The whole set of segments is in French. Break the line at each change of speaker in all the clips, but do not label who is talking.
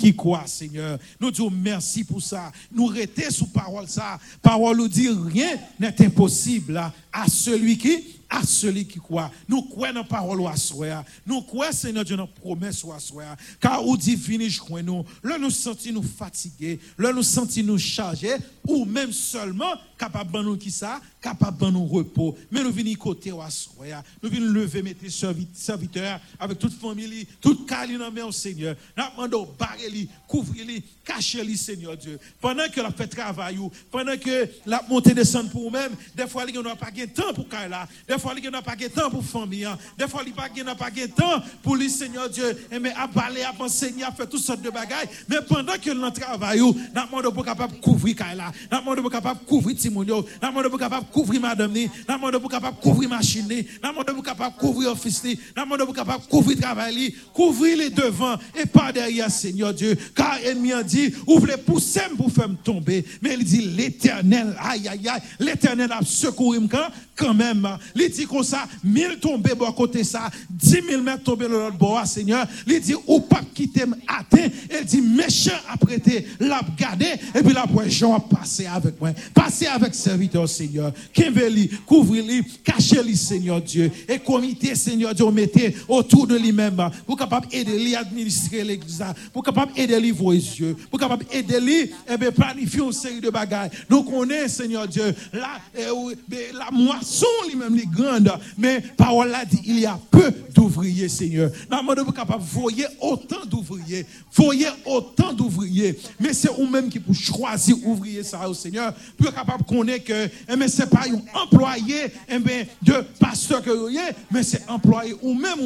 qui croit, Seigneur. Nous disons merci pour ça. Nous restons sous parole ça. Parole nous dit rien n'est impossible à celui qui à celui qui croit. Nous croyons dans la parole à soi. Nous croyons, Seigneur Dieu, dans la promesse à soi. Car au divin, je crois nous. Là, nous sentons nous fatigués. Là, nous sentons nous chargés. Ou même seulement capable de nous qui ça, capable nous repos. Mais nous venons côté à soi. Nous venons lever, mettre serviteurs avec toute famille, toute caline en au Seigneur. Nous demandons barrer couvrir cacher Seigneur Dieu. Pendant que la fait travail, pendant que la montée descend pour nous-mêmes, des fois, n'y a pas de temps pour là. Des fois, il n'y a pas de temps pour famille. Des fois, il n'y a pas de temps pour le Seigneur Dieu. Et mais à parler, à enseigner, à faire toutes sortes de bagailles. Mais pendant que nous travaillons, nous demandons pour capable de couvrir là. Nous demandons pour capable de couvrir Timonio. Nous demandons pour capable de couvrir madame. Nous demandons pour capable de couvrir machine. Nous demandons pour capable de couvrir office. Nous demandons pour capable de couvrir travail. Couvrir les devants et pas derrière, Seigneur Dieu. Car ennemi a dit, vous voulez pousser pour faire tomber. Mais il dit, l'éternel, aïe, aïe, aïe, l'éternel a secouru quand, quand même. Il dit comme ça, mille tombés bon côté ça, dix mille mètres tombés de l'autre bord, Seigneur. Il dit, ou pas quitter atteint. Il dit, méchant a prêté, l'a gardé, et puis la poisson a passé avec moi. Passé avec serviteur, Seigneur. Keveli, couvrir-lui, cacher-lui, Seigneur Dieu. Et comité, Seigneur Dieu, mettez autour de lui-même, pour capable aider lui à administrer l'église, pour capable aider lui vos yeux, pour capable aider lui, et eh bien, planifier une série de bagages. Nous connaissons, Seigneur Dieu, la, eh, la moisson lui-même, les grandes, mais parole là dit, il y a peu d'ouvriers, Seigneur. Nous sommes capable voyez autant d'ouvriers, voyez autant d'ouvriers, mais c'est vous-même qui pour choisir ouvrier ça, au Seigneur, pour capable connaître que, eh bien, c'est pas un employé, eh bien, de pasteur que vous mais c'est employé ou même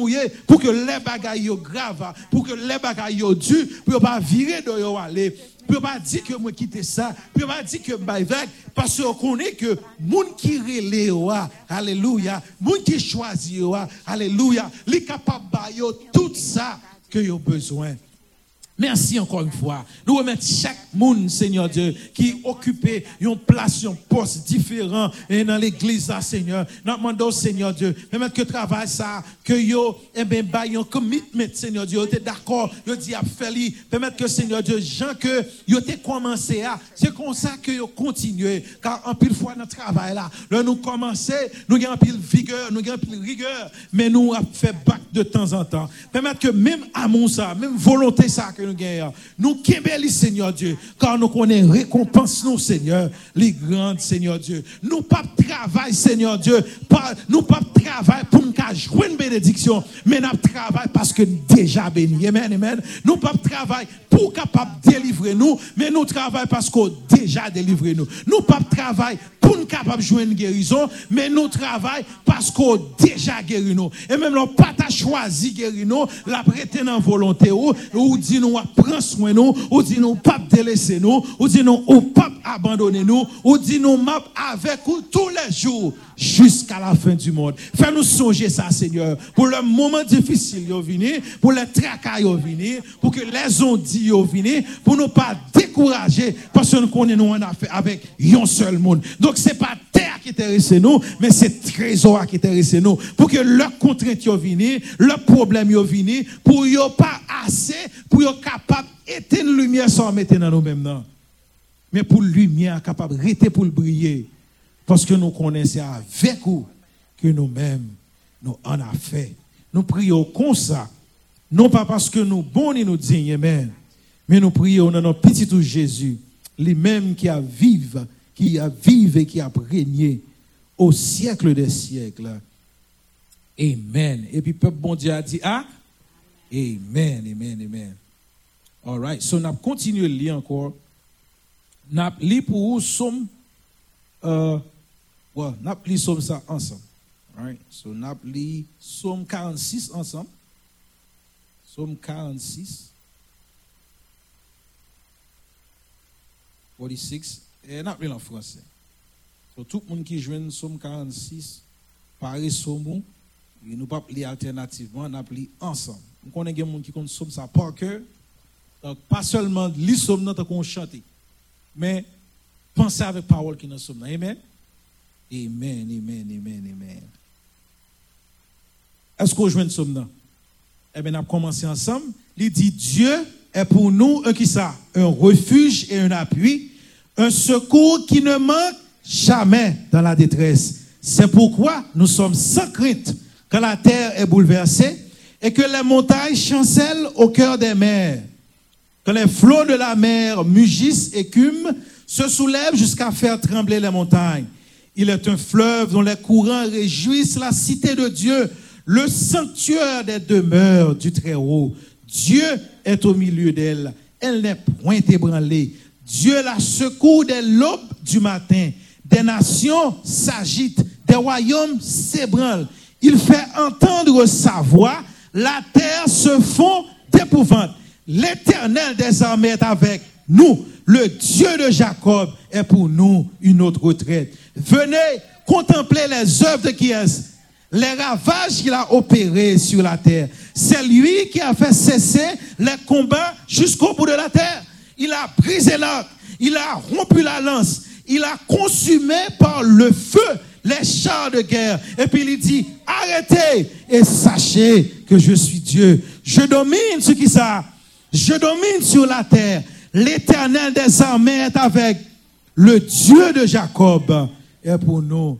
pour que les bagailles graves, pour que les bagailles durs, pour pas virer de yo aller peut pas dire que moi quitter ça, peut pas dire que je avec parce qu'on connaît que monde qui relève, alléluia, monde qui choisit, alléluia, les capable de tout ça que vous avez besoin. Merci encore une fois. Nous remettons chaque monde, Seigneur Dieu, qui occupe une place, un poste différent dans l'église, Seigneur. Nous demandons, Seigneur Dieu, permettre que travail ça, que yo, eh bien, un commitment, Seigneur Dieu, tu d'accord, yo dit à faire, permettre que, Seigneur Dieu, gens que yo t'es commencé à, c'est comme ça que yo continué, car en pile fois notre travail là, là nous commencer, nous avons pile vigueur, nous avons pile rigueur, mais nous avons fait bac de temps en temps. Permettre que même amour ça, même volonté ça, que nous gagnons. Nous kembeli, Seigneur Dieu, car nous connaissons récompense, nous, Seigneur, les grandes, Seigneur Dieu. Nous pas travail, Seigneur Dieu, pas, nous pas travail pour nous jouer une mais nous travail parce que déjà béni. Amen, amen. Nous pas travail pour capable délivrer nous, mais nous travaillons parce qu'on déjà délivré nous. Nous pas travail pour nous capable jouer une guérison, mais nous travaillons parce qu'on déjà guéri nous. Et même nous pas choisi guérir nous, la prêter en volonté ou, ou dit nous prendre soin nous, ou dit nous pas délaisser nous, ou dit nous ou pas abandonner nous, ou dit nous map avec nous tous les jours jusqu'à la fin du monde. Fais-nous songer ça, Seigneur, pour le moment difficile, pour les tracas, pour que les ondits, venir, pour ne pas décourager, parce que nous connaissons en affaire avec un seul monde. Donc, c'est pas terre qui intéresse nous, mais c'est trésor qui intéresse nous, pour que leurs contraintes venir, leurs problèmes venir, pour ne pas assez, pour être capable d'éteindre la lumière sans mettre dans nous-mêmes. Mais pour lumière capable de rester pour le briller. Parce que nous connaissons avec vous que nous-mêmes, nous en avons fait. Nous prions comme ça. Non pas parce que nous bons et nous dignes, mais nous prions dans notre petit Jésus, lui-même qui a vive, qui a vive et qui a régné au siècle des siècles. Amen. Et puis, peuple bon Dieu a dit, ah, Amen, amen, amen. All right. So, nous continuons encore. Nous lu pour vous, euh, Somme ça ensemble. Right? So, n'a pris Somme 46 ensemble. Somme 46. 46. Et n'a pris en français. So, tout le monde qui joue Somme 46, pareil Somme, nous pas lire alternativement, n'a pris ensemble. Nous connaissons des gens qui connaissent Somme ça par cœur. Donc, pas seulement lire Somme, nous qu'on chanter, mais penser avec parole qui nous sommes. Amen? Amen, amen, amen, amen. Est-ce qu'on joue somme Eh bien, on a commencé ensemble. Il dit Dieu est pour nous un qui ça, un refuge et un appui, un secours qui ne manque jamais dans la détresse. C'est pourquoi nous sommes sans crainte quand la terre est bouleversée et que les montagnes chancellent au cœur des mers. Quand les flots de la mer mugissent, écument, se soulèvent jusqu'à faire trembler les montagnes. Il est un fleuve dont les courants réjouissent la cité de Dieu, le sanctuaire des demeures du Très-Haut. Dieu est au milieu d'elle. Elle, n'est point ébranlée. Dieu la secoue dès l'aube du matin. Des nations s'agitent, des royaumes s'ébranlent. Il fait entendre sa voix. La terre se fond d'épouvante. L'éternel des armées est avec nous. Le Dieu de Jacob est pour nous une autre retraite. Venez contempler les œuvres de qui est les ravages qu'il a opérés sur la terre. C'est lui qui a fait cesser les combats jusqu'au bout de la terre. Il a brisé l'arc, il a rompu la lance, il a consumé par le feu les chars de guerre. Et puis il dit, arrêtez et sachez que je suis Dieu. Je domine ce qui ça? Je domine sur la terre. L'éternel des armées est avec le Dieu de Jacob est pour nous.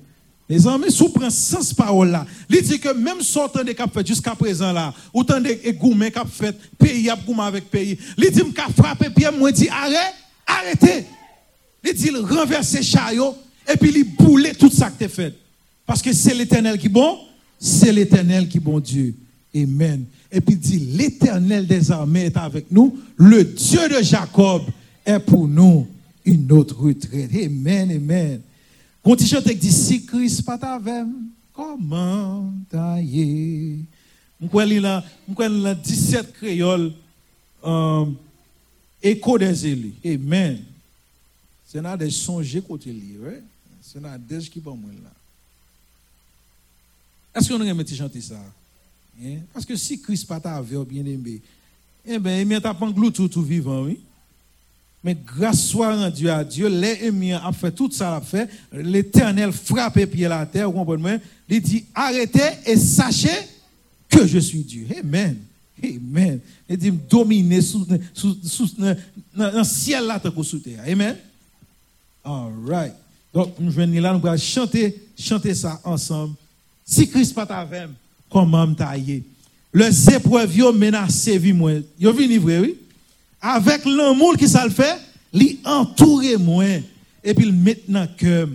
Les amis, sous prend sens parole là. Il dit que même sortant des cap fait jusqu'à présent là, autant de gourmet cap fait, pays a gourmet avec pays. Il dit qu'a frappé pierre moi dit arrête, arrêtez. Il dit renverser chariot et puis il boule tout ça que tu fait. Parce que c'est l'Éternel qui bon, c'est l'Éternel qui bon Dieu. Amen. Et puis dit l'Éternel des armées est avec nous, le Dieu de Jacob est pour nous une autre retraite. Amen, amen. Quand il chante dit si Christ pas avec comment tailler? Je crois là 17 créoles euh, écho des élus. Amen. C'est là des songes côté li, ouais. C'est là des qui pas moi là. Est-ce qu'on aurait chanter ça? Hein? Parce que si Christ pas avec bien aimé, eh bien, il pas tout tout vivant, oui. Mais grâce soit rendue à Dieu, les a fait tout ça. L'éternel frappe pied la terre, vous comprenez? Il dit, arrêtez et sachez que je suis Dieu. Amen. Amen. Il dit, dominer sous, sous, sous, dans le ciel là, sous terre. Amen. All right. Donc, nous venons là, nous allons chanter, chanter ça ensemble. Si Christ pas avec comment tailler. Les épreuves, yo menacé vie moi. Yo vini vrai, oui? Avec l'amour qui ça le fait, lui entourer moins et puis maintenant que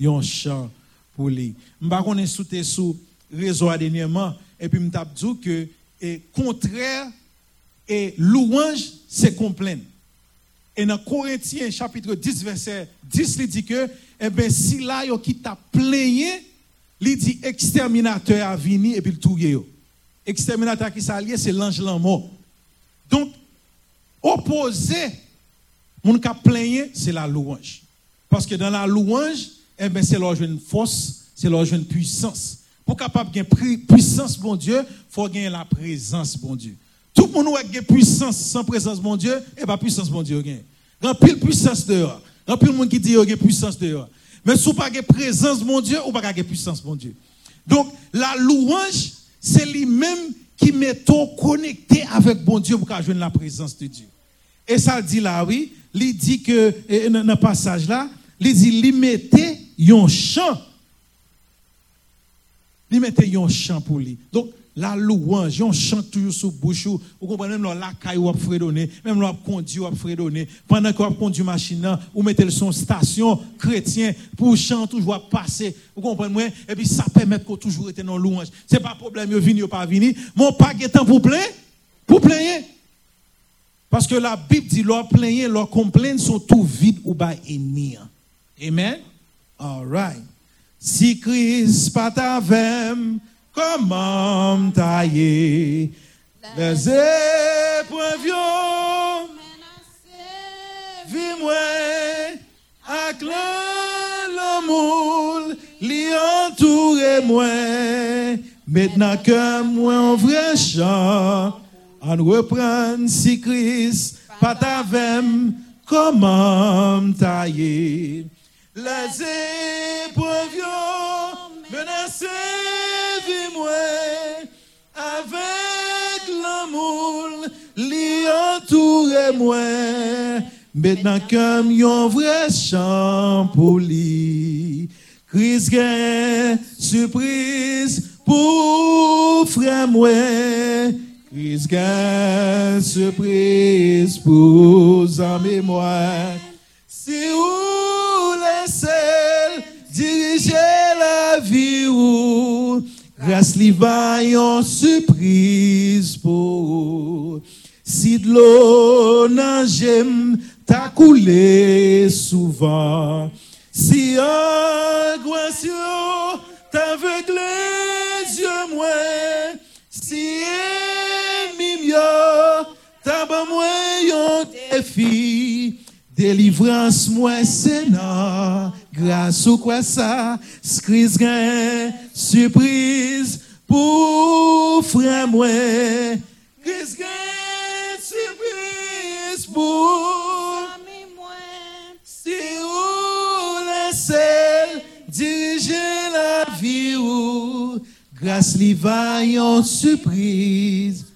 un chant pour lui. M'pa connait sauté sous réseau dernièrement et puis m't'a dit que et contraire et louange c'est complaint. Et dans Corinthiens chapitre 10 verset 10 il dit que eh ben si là yo qui t'a plaigné, il dit exterminateur a venu et puis le touye yo. Exterminateur qui s'allie c'est l'ange mort. Donc opposé, mon cap plaigner, c'est la louange. Parce que dans la louange, eh ben, c'est leur force, c'est leur une puissance. Pour capable de puissance, bon Dieu, faut gagner la présence, bon Dieu. Tout le monde a puissance sans présence, bon Dieu, et pas puissance, bon Dieu. Grand pile puissance dehors. Grand pile monde qui dit a puissance dehors. Mais si vous pas de présence, mon Dieu, ou pas de puissance, mon Dieu. Donc, la louange, c'est lui-même qui m'est connecté avec bon Dieu pour jouer la présence de Dieu. Et ça dit là, oui, il dit que, dans le passage là, il dit, il mettait un chant. Il mettait un chant pour lui. Donc, la louange, on chante toujours sous bouche. Vous comprenez, même la caille ou fredonner, même la conduit ou fredonner. Pendant qu'on conduit machine, ou mettez le son station chrétien pour chanter toujours passer. Vous comprenez, et puis ça permet qu'on toujours être dans louange. C'est pas problème, yo vini ou pas vini. Mon pas temps pour plaindre, pour. Parce que la Bible dit, leur plaindre, leurs complaintes sont tout vides ou bas et Amen? All right. Si Christ pas avec comment tailler les épreuves vie moi avec l'amour li entoure moi maintenant que moi en vrai chant An repren si kris pat avem komam ta ye. Les eprevyon menase vi mwen, avek l'amoul li entoure mwen, menan kem yon vre chan pou li. Kris gen, supris pou fre mwen, Christ gagne surprise pour amis moi. Si vous laissez diriger la vie ou grâce li yon surprise pour si de l'eau nan j'aime t'a coulé souvent si angoisse t'aveugle les yeux moi si défi délivrance moi Seigneur grâce au quoi ça skris gain surprise pour frère moi Chris gain surprise pour
Ami mwen,
si ou laissez diriger la vie ou grâce li va yon surprise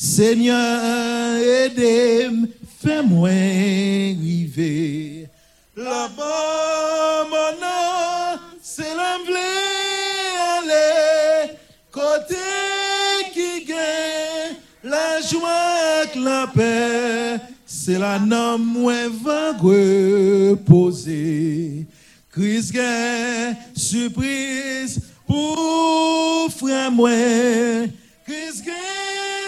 Seigneur aide-moi fais-moi arriver. Là-bas maintenant c'est l'emblée côté qui gagne la joie avec la paix. C'est la nom moins va reposer. Christ gagne surprise pour frère moi. Christ gagne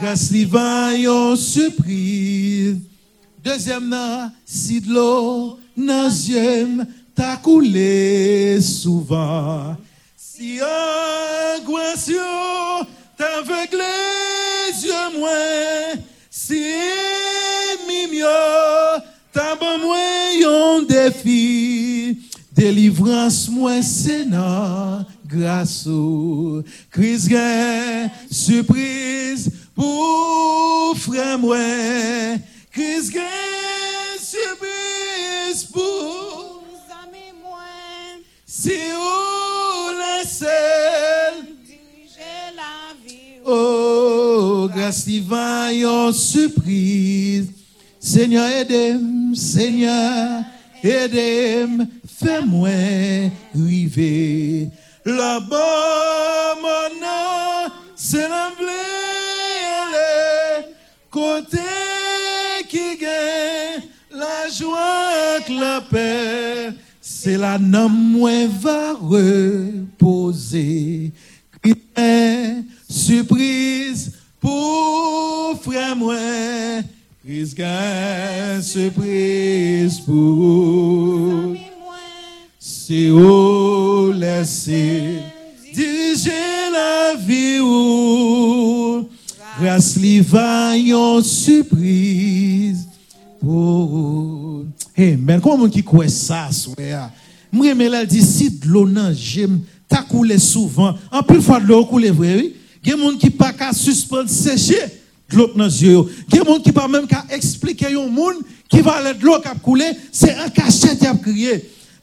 grâce va yon surprise. Deuxième nan, si de l'eau t'a coulé souvent. Si angoisse yo t'aveugle les yeux moins, si yo t'as bon moins yon défi. Délivrance moi Seigneur, grâce au Christ gain, surprise pour frère moi. Christ gain, surprise pour
ami mwen,
si ou laissez
dirije la vi ou.
Oh, grâce divine, surprise. Seigneur, aide-moi, Seigneur, aide-moi, fais-moi arriver. Là-bas, nom, c'est l'emblée, côté qui gagne la joie avec la paix. C'est la nom moins va reposer. Surprise pour frère moi. Surprise pour
Mwen,
si ou laisser diriger la vie ou grâce li va yon surprise pour Hey, men, comment moun qui croit ça, souya? Moi, mais là, de l'eau nan j'aime, ta coulé souvent. En plus, fois l'eau coule vrai. Il y a des gens qui pas qu'à suspendre sécher l'eau dans les yeux. Il y a des gens qui pas même qu'à expliquer un monde qui va l'eau qui a coulé, c'est un cachet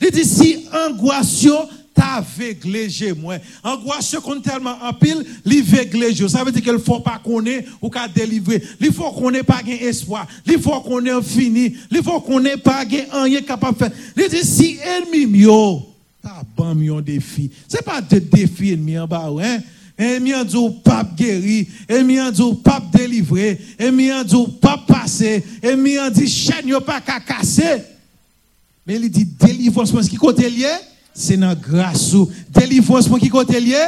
Li di si angoasyo ta vegleje mwen. Angoasyo kon telman apil, li vegleje. Sa ve di ke l fò pa konen ou ka delivre. Li fò konen pa gen espoi. Li fò konen fini. Li fò konen pa gen anye kapap fè. Li di si enmi myo, ta ban myon defi. Se pa de defi enmi an ba ou, hein? Enmi an djou pap geri, enmi an djou pap delivre, enmi an djou pap pase, enmi an di chen yo pa kakase. Men li di delivrans pou ki kote liye, se nan grasou. Delivrans pou ki kote liye,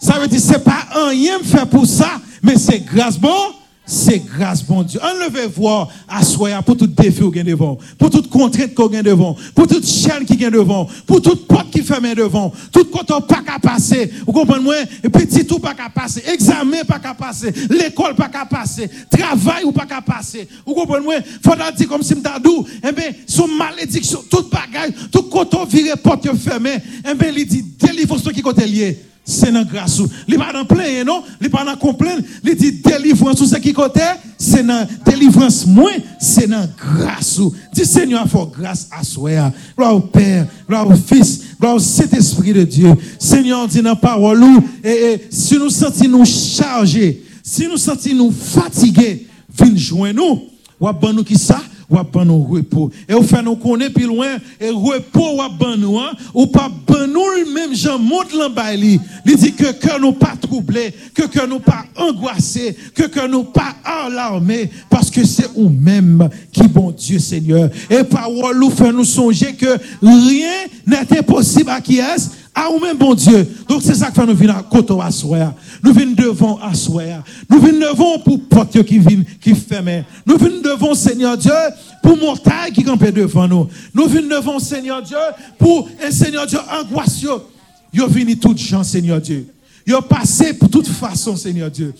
sa ve di se pa an yem fe pou sa, men se gras bon, c'est grâce bon, c'est grâce bon Dieu. Enlevez voir à soi pour tout défi ou gain devant, pour toute contrainte qu'on gain devant, pour toute chaîne qui gain devant, pour toute porte qui ferme devant, tout coton pas qu'à passer. Vous comprenez moi petit tout pas qu'à passer, examen pas qu'à passer, l'école pas qu'à passer, travail ou pas qu'à passer. Vous comprenez moi Faudra dire comme si m'ta dou, eh ben son malédiction, toute bagaille, tout coton viré porte fermée, eh il dit délivrance qui côté lié. se nan grasou. Li pa nan plenye, non? Li pa nan komplen. Li di delivran sou se ki kote, se nan delivran mwen, se nan grasou. Di Seigneur fò grâs aswea. Gloa ou Père, gloa ou Fils, gloa ou cet esprit de Dieu. Seigneur di nan parolou, e, e, si nou senti nou charge, si nou senti nou fatige, vin jwen nou, wap ban nou ki sa, nous. Et au fait nous connaît plus loin, et repos ou à ban nous, hein, ou pas nous même Jean monte l'embaili. Il dit que nous pas troublé, que nous pas angoissé, que nous pas alarmé, parce que c'est ou même qui bon Dieu Seigneur. Et parole nous fait nous songer que rien n'est impossible à qui est à ou même bon Dieu. Donc c'est ça que nous venons à côté à soir. Nous venons devant à soir. Nous venons devant pour porte qui viennent, qui ferment. Nous venons devant Seigneur Dieu pour montagne qui campe devant nous. Nous venons devant Seigneur Dieu pour un Seigneur Dieu angoisseux. Yo venu toutes gens Seigneur Dieu. Yo passé pour toute façon Seigneur Dieu.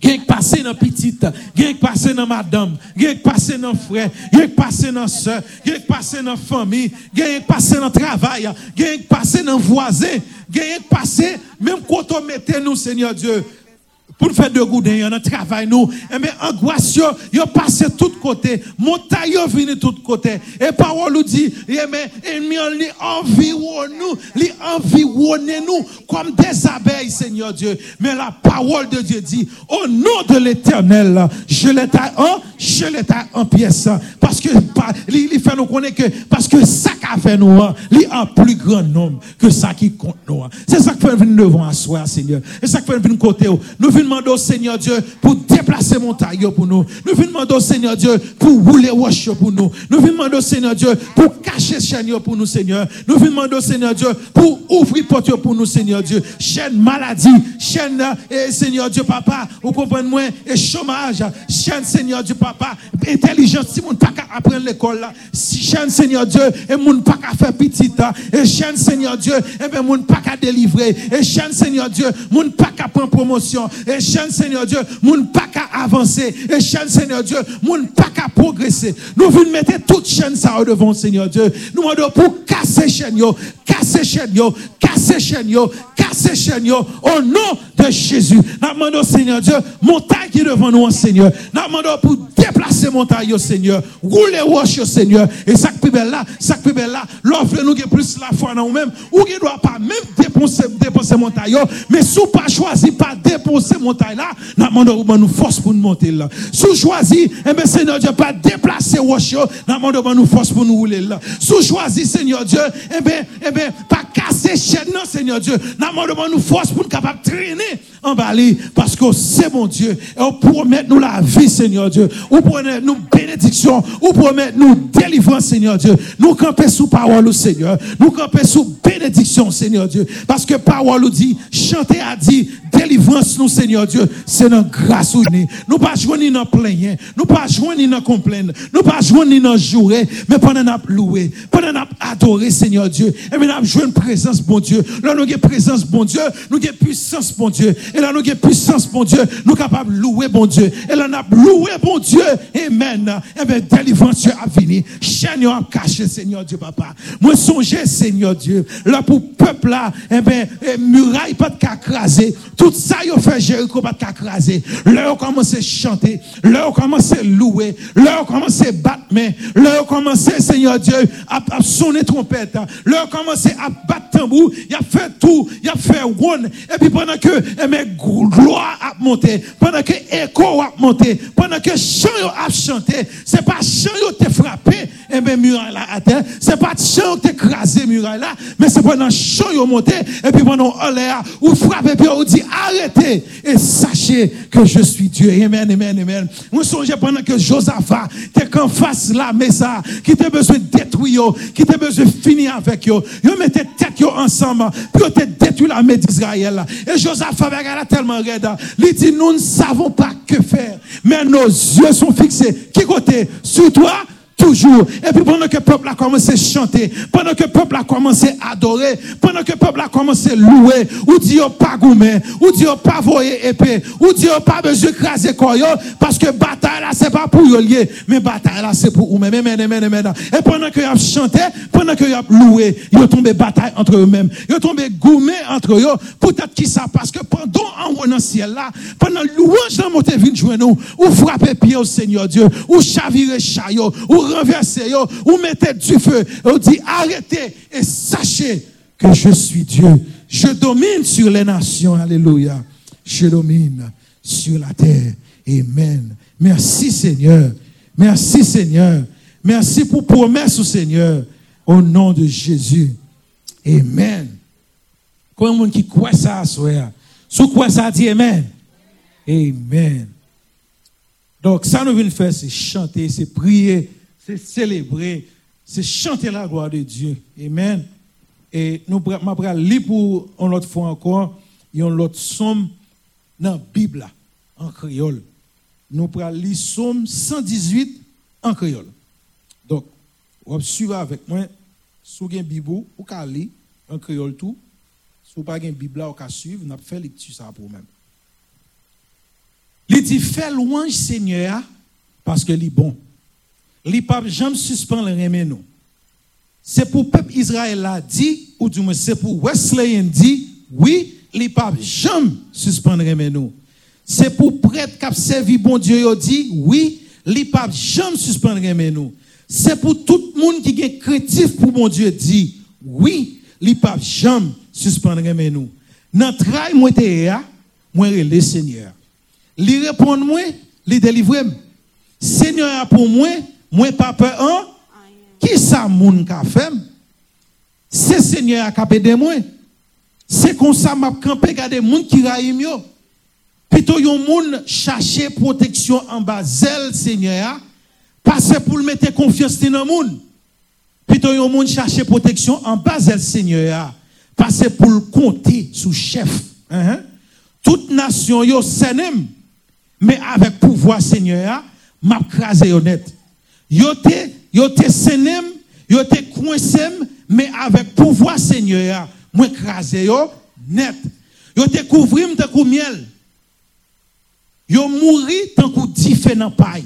Gen k pase nan pitit, gen k pase nan madame, gen k pase nan frè, gen k pase nan sè, gen k pase nan fami, gen k pase nan travay, gen k pase nan voazen, gen k pase, menm koto mette nou, Seigneur Diyo, pour faire de goût dans le travail nous. Et mais angoisse yo passé tout côté. Montagne yo vini tout côté. Et parole nous dit et mais ennemi li environne nous li environne nous comme des abeilles Seigneur Dieu. Mais la parole de Dieu dit au nom de l'Éternel je l'étais en je l'étais en pièces. Parce que il fait nous connaître que parce que ça qu'a fait nous il en plus grand nombre que ça qui compte nous c'est ça que fait venir devant à Seigneur et ça que fait venir côté nous venons demander au Seigneur Dieu pour déplacer montagne pour nous. Nous venons demander au Seigneur Dieu pour rouler roche pour nous. Nous venons demander au Seigneur Dieu pour cacher chaîne pour nous, Seigneur. Nous venons demander au Seigneur Dieu pour ouvrir porte pour nous, Seigneur Dieu. Chaîne maladie, chaîne, et Seigneur Dieu, papa, vous comprenez moi, et chômage, chaîne, Seigneur Dieu, papa, intelligence, si mon pas apprendre l'école si chaîne, Seigneur Dieu, et mon pas qu'à faire petit, et chaîne, Seigneur Dieu, et bien mon pas qu'à délivrer, et chaîne, Seigneur Dieu, mon pas qu'à prendre promotion, et chaîne, Seigneur Dieu, moun pas qu'à avancer. Et chaîne, Seigneur Dieu, moun pas qu'à progresser. Nous voulons mettre toute chaîne ça devant, Seigneur Dieu. Nous demandons pour casser chaîne yo, casser chaîne yo, casser chaîne yo, casser chaîne yo, au nom de Jésus. Nous demandons, Seigneur Dieu, montagne qui devant nous, Seigneur. Nous demandons pour déplacer montagne, Seigneur. Rouler roche, Seigneur. Et ça qui est là, ça qui est là, l'offre nous plus la foi dans nous-mêmes, ou qui doit pas même dépenser, dépenser montagne, mais si pas choisi, pas dépenser montagne là, nous demandons nous force pour nous monter là. Si choisi, eh bien, Seigneur Dieu, pas déplacer roche, nous demandons nous force pour nous rouler là. Si choisi, Seigneur Dieu, eh bien, eh bien, pas casser chaîne, non, Seigneur Dieu. Nous demandons nous force pour nous capables de traîner en Bali, parce que c'est mon Dieu. Et on promet nous la vie, Seigneur Dieu. Ou promet nous bénédiction, ou promet nous délivrance, Seigneur Dieu. Nous camper sous parole, Seigneur. Nous camper sous bénédiction, Seigneur Dieu. Parce que parole nous dit, chanter a dit, délivrance nous, Seigneur Dieu, c'est dans grâce ou Nous pas jouer ni dans plaigner, nous pas ni dans complaindre, nous pas ni dans jouer, mais pendant nous louer, pendant nous adorer, Seigneur Dieu. Et nous avons présence, bon Dieu. Là, nous avons présence, bon Dieu. Nous avons puissance, bon Dieu. Et là, nous avons puissance, bon Dieu. Nous sommes capables de louer, bon Dieu. Et là, nous avons loué, bon Dieu. Amen. Et bien, délivrance a fini. Chaîne a caché, Seigneur Dieu, papa. Moi, songez, Seigneur Dieu. Là, pour peuple là, eh bien, muraille pas de craser. Tout ça, il fait Jéricho pas de craser. Là, on commence à chanter. Là, on commence à louer. Là, on commence à battre main. Là, on commence, Seigneur Dieu, à, sonner trompette. Là, on commence à battre tambour. Il a fait tout. Il a fait one. Et puis, pendant que, eh bien, gloire a monté. Pendant que écho a monté. Pendant que chant a chanté. C'est pas chant qui frappé. Eh bien, muraille à terre. C'est pas chant qui écrasé muraille là. Mais c'est pendant chant qui monté. Et puis, pendant l'air, ou frappé, puis on dit, arrêtez et sachez que je suis Dieu. Amen, amen, amen. Moi, songez pendant que Josaphat était qu'en face là, mais ça, qui t'a besoin de détruire, qui t'a besoin de finir avec eux. Ils mettaient tête ensemble, puis ils détruit l'armée d'Israël. Et Josaphat avait tellement raide. Il dit, nous ne savons pas que faire, mais nos yeux sont fixés. Qui côté? Sur toi? Toujours. Et puis pendant que le peuple a commencé à chanter, pendant que le peuple a commencé à adorer, pendant que le peuple a commencé à louer, ou dit pas gourmet, ou dit pas voyer épée, ou dit pas besoin de craser koyo, parce que bataille là c'est pas pour lié, mais bataille là c'est pour amen, amen. Et pendant que a chanté, pendant que a loué, ils tombé bataille entre eux-mêmes. Ils tombé gourmet entre eux. Peut-être qui ça, parce que pendant en dans le ciel là, pendant louange dans monter vin jouer nous, ou frapper pied au Seigneur Dieu, ou chavirer chaillot, ou renverser yo, ou mettez du feu, ou dit arrêtez et sachez que je suis Dieu. Je domine sur les nations. Alléluia. Je domine sur la terre. Amen. Merci Seigneur. Merci Seigneur. Merci pour promesse au Seigneur. Au nom de Jésus. Amen. De monde qui croit ça? Sous quoi ça dit Amen? Amen. Donc, ça nous vient faire, c'est chanter, c'est prier, c'est célébrer, c'est chanter la gloire de Dieu. Amen. Et nous allons lire pour une autre fois encore, une autre somme dans la Bible, en créole. Nous allons lire somme 118 en créole. Donc, vous suivre avec moi, si vous avez Bible, vous pouvez lire en créole tout. Si vous n'avez pas une Bible, vous pouvez suivre, allons faire lecture ça pour vous-même. Il dit, fais louange Seigneur parce que est bon. Il pas jamais suspend le remet nous. C'est pour le peuple Israël a dit, ou du moins c'est pour Wesley dit, oui, il pas jamais suspend nous. C'est pour prêtre qui a servi bon Dieu, il dit, oui, il pas jamais suspend le remet nous. C'est pour tout le monde qui est chrétien pour bon Dieu dit, oui, il pas jamais suspend le remet nous. Dans le travail, moi, moi, le Seigneur. Li répond moi, li délivre. Seigneur pour moi, moi pas peur? Qui ça moun ka fait? C'est Seigneur qui a aidé moi. C'est comme ça m'a campé garder moun qui raïm yo. Plutôt yon moun chercher protection en bas zèle Seigneur parce pour le mettre confiance dans moun. Plutôt yon moun chercher protection en bas zèle Seigneur parce pour le compter sous chef. Hein? Toute nation yo senem mais avec pouvoir Seigneur, m'a crasé honnête. Te, yo te senem, yo te mais avec pouvoir Seigneur, moi crasé yo net. Yo te couvrim de coup miel. Yo mouri tant que diffé dans paille.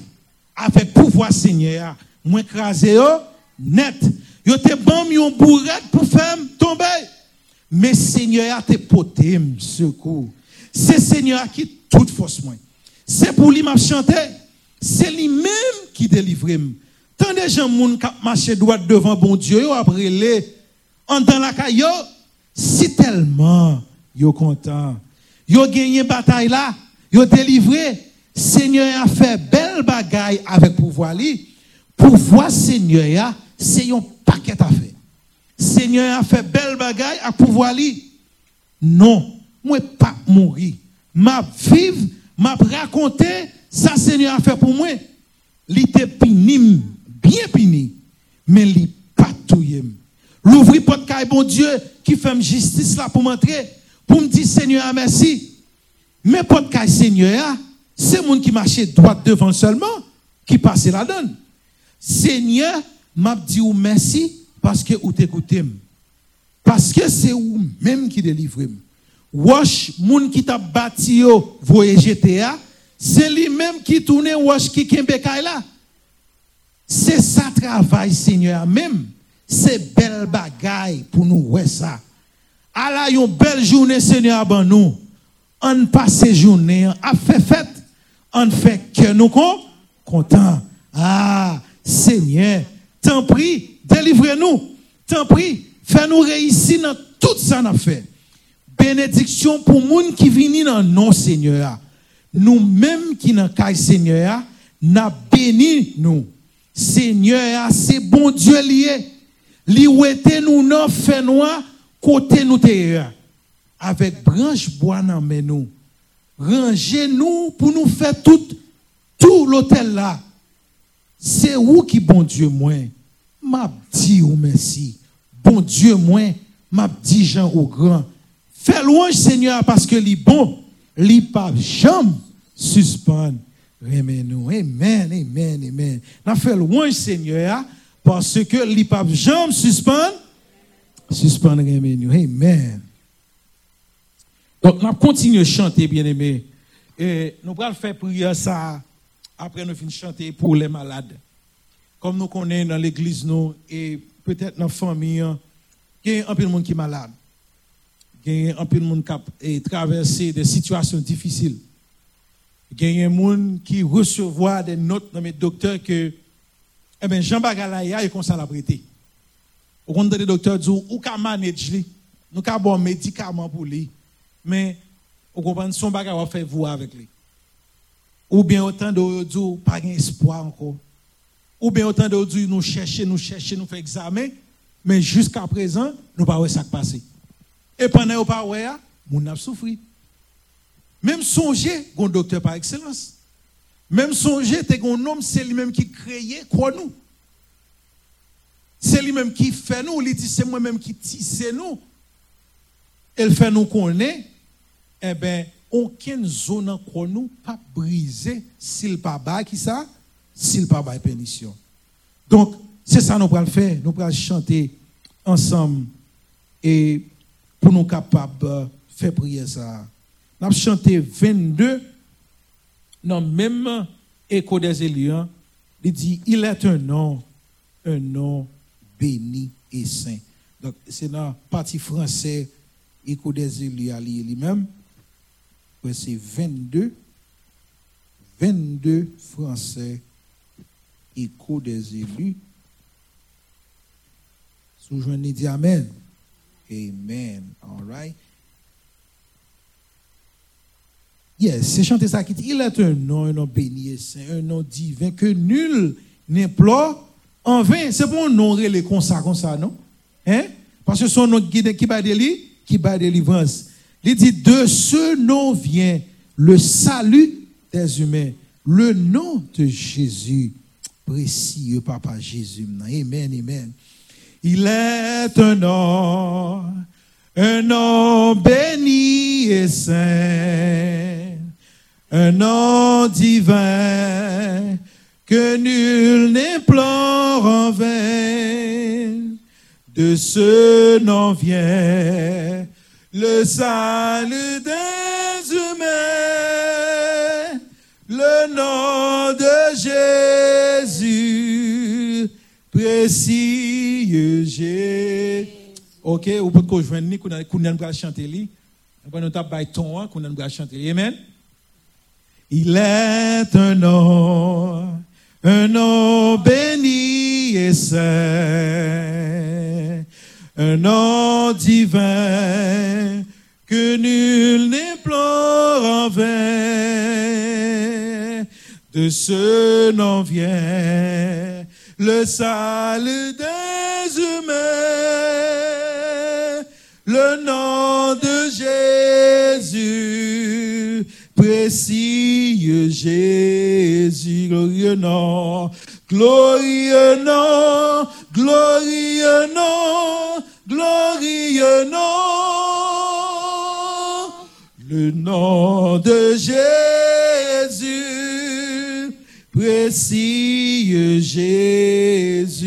Avec pouvoir Seigneur, moi crasé yo net. Yo te bam yon bourrette pour faire tomber. Mais Seigneur te poté secours. C'est Seigneur qui toute force moi. C'est pour lui m'a chanté. C'est lui-même qui délivre. Tant de gens qui marchent droit devant bon Dieu, après les en dans la caillou, si tellement yo content. Yo gagné bataille là, yo délivré. Seigneur a fait belle bagaille avec pouvoir. Pouvoir Seigneur, c'est un paquet à faire. Seigneur a fait belle bagaille à pouvoir lui. Non, moi pas mourir. Ma vivre m'a raconté ça Seigneur a fait pour moi. Il était pini, bien pini, mais il pas tout. L'ouvrir porte bon Dieu qui fait justice là pour m'entrer, pour me dire Seigneur merci. Mais porte Seigneur, c'est monde qui marchait droit devant seulement qui passait la donne. Seigneur m'a dit merci parce que vous t'écoutez. Parce que c'est vous même qui délivrez. Wash, moun qui t'a bâti yo, voye GTA, c'est lui-même qui tourne wash qui kembe là. C'est ça travail, Seigneur, même. C'est belle bagaille pour nous, ouais ça. Une belle journée, Seigneur, ben nous. On passe journée, on fait fête, on fait que nous content. Ah, Seigneur, t'en prie, délivre-nous. T'en prie, fais-nous réussir dans tout ça qu'on a fait bénédiction pour monde qui vient dans non Seigneur. Nous-mêmes qui dans le Seigneur, n'a béni nous. Seigneur, c'est bon Dieu lié. Li nous non fait noir côté nous avec branche bois dans nous. Rangez nous pour nous faire tout tout l'hôtel là. C'est où qui bon Dieu moi m'a dit ou merci. Bon Dieu moi m'a dit Jean au grand Fais louange, Seigneur, parce que est bon, li pas jamais suspend Remets-nous. Amen, amen, amen. N'a fait loin, Seigneur, parce que l'IPAP jambe suspend. Suspend, remets-nous. Amen. Donc, nous continuons à chanter, bien aimé. Et nous allons faire prière ça après nous de chanter pour les malades. Comme nous connaissons dans l'église, nous, et peut-être dans la famille, il y a un peu de monde qui est malade. Il y a un peu de monde qui a traversé des situations difficiles. Des gens qui reçoivent des notes dans mes docteurs que eh ben, Jean Bagalaya est comme ça la prêté. Au compte des docteurs disent, ou qu'à manager, nous avons bon médicament pour lui, mais vous comprenez, son bagage va faire vous avec lui. Ou bien autant de dire, pas d'espoir encore. Ou bien autant de dire, nous chercher, nous chercher, nous faire examen, mais jusqu'à présent, nous pas ça qui passe. Et pendant que pas ouais, nous avons souffert. Même songer, un docteur par excellence. Même songer, c'est un homme, c'est lui-même qui crée quoi nous. C'est lui-même qui fait nous, dit c'est moi-même qui tisse nous. Elle fait nous connaître, eh bien, aucune zone en quoi nous pas brisée s'il pas bas ça, s'il pas pénition. Donc, c'est ça nous allons faire, nous allons chanter ensemble et pour nous capables faire prier ça. Nous avons chanté 22 dans le même écho des Éliens. Il dit, il est un nom, un nom béni et saint. Donc, c'est dans la partie français, écho des Éliens lui-même. C'est 22, 22 français, écho des élus. Sous-joignez dit Amen. Amen. All right. Yes, c'est chanter ça qui dit, il est un nom, un nom béni et saint, un nom divin que nul n'implore en vain. C'est pour honorer les comme ça, ça, non? Hein? Parce que son nom qui, qui bat qui bat délivrance. Il dit, de ce nom vient le salut des humains. Le nom de Jésus, précieux Papa Jésus. Amen, amen. Il est un nom, un nom béni et saint, un nom divin que nul n'implore en vain. De ce nom vient le salut des humains, le nom de Jésus, précieux Jésus. Ok, ou peut que je a chanter. On nous tape by ton, qu'on chanter. Amen. Il est un nom, un nom béni et saint un nom divin que nul n'implore en vain. De ce nom vient le salut des humains, le nom de Jésus, précieux Jésus, glorieux nom, glorieux nom, glorieux nom, glorieux nom, le nom de Jésus, précieux Jésus.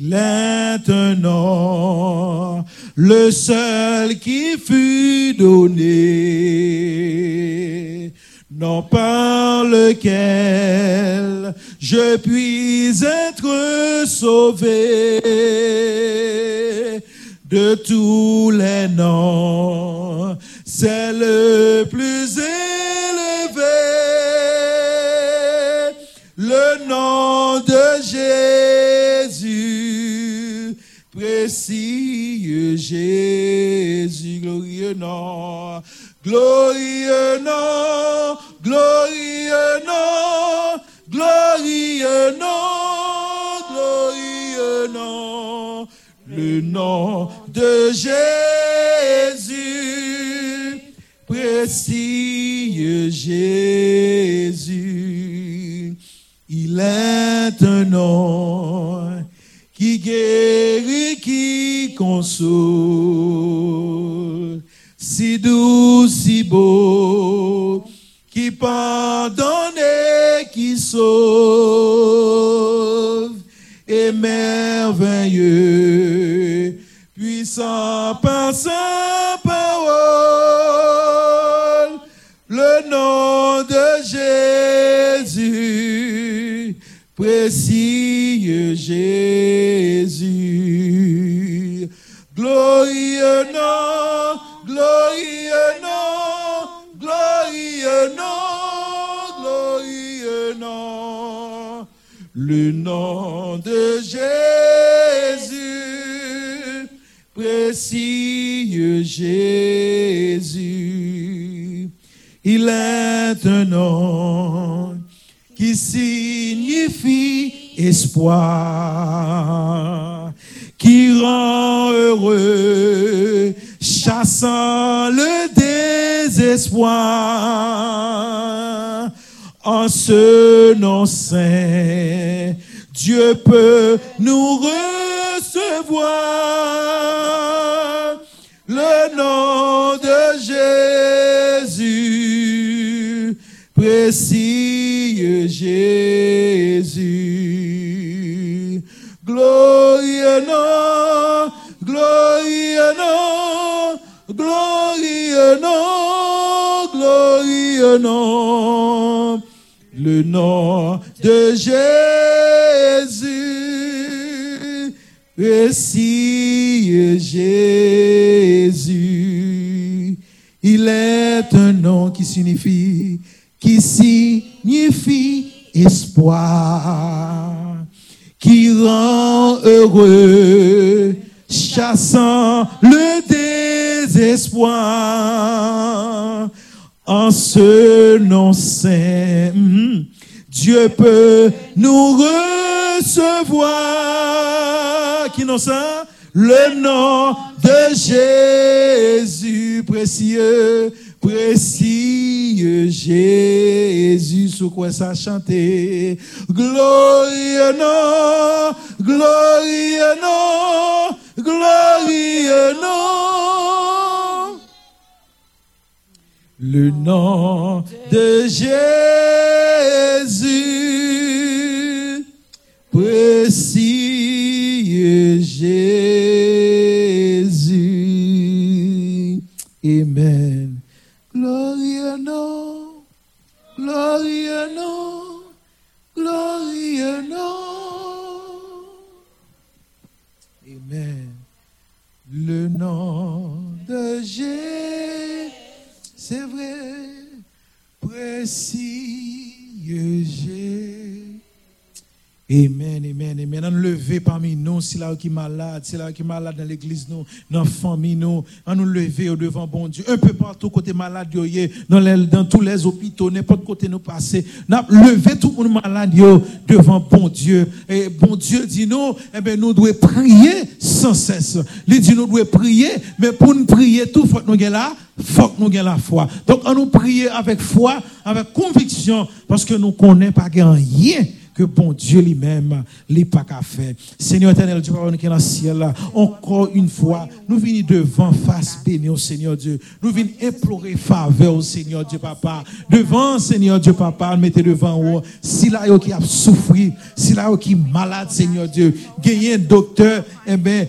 Il est un nom, le seul qui fut donné, non par lequel je puis être sauvé. De tous les noms. C'est le plus élevé, le nom de Jésus, précieux Jésus, glorieux nom, glorieux nom, glorieux nom, glorieux nom, glorieux nom, le nom de Jésus, précieux Jésus. Il est un nom qui guérit, qui console, si doux, si beau, qui pardonne et qui sauve, et merveilleux, puissant par sa parole, le nom Glorieux nom, glorieux nom, glorieux nom, glorieux nom. Le nom de Jésus, précieux Jésus. Il est un nom qui signifie espoir, qui rend heureux, chassant le désespoir. En ce nom saint, Dieu peut nous recevoir. Le nom de Jésus, précieux Jésus. Nom, glorieux nom, glorieux nom. Le nom de Jésus, précieux Jésus. Il est un nom qui signifie, qui signifie espoir, qui rend heureux, chassant le désespoir. En ce nom saint, mm, Dieu peut nous recevoir. Qui nom ça? Le nom de Jésus précieux, précieux Jésus, sous quoi ça chanter. Glorieux nom, glorieux nom, glorieux nom. Le nom de Jésus, précieux Jésus. Amen. Glorieux nom, glorieux nom, glorieux nom. Amen. Le nom de Jésus, c'est vrai, précieux Jésus. Amen, amen, amen. On lever parmi nous, si là qui est malade, si là qui est malade dans l'église, nous, dans la famille, nous, on nous lever devant bon Dieu. Un peu partout, côté malade, dans, les, dans tous les hôpitaux, n'importe côté nous passer. N'a lever tout le monde malade, devant bon Dieu. Et bon Dieu dit nous, eh ben, nous devons prier sans cesse. Il dit nous devons prier, mais pour nous prier, tout faut que nous là, faut que nous ayons la foi. Donc, on nous prier avec foi, avec conviction, parce que nous connaissons pas rien que bon Dieu lui-même n'est pas qu'à faire. Seigneur éternel, Dieu, qui est dans le ciel, encore une fois, nous venons devant face bénie au Seigneur Dieu. Nous venons implorer faveur au Seigneur Dieu, papa. Devant, Seigneur Dieu, papa, mettez devant vous. Si là, qui a souffert, si là, qui est malade, Seigneur Dieu, gagner un docteur, eh bien,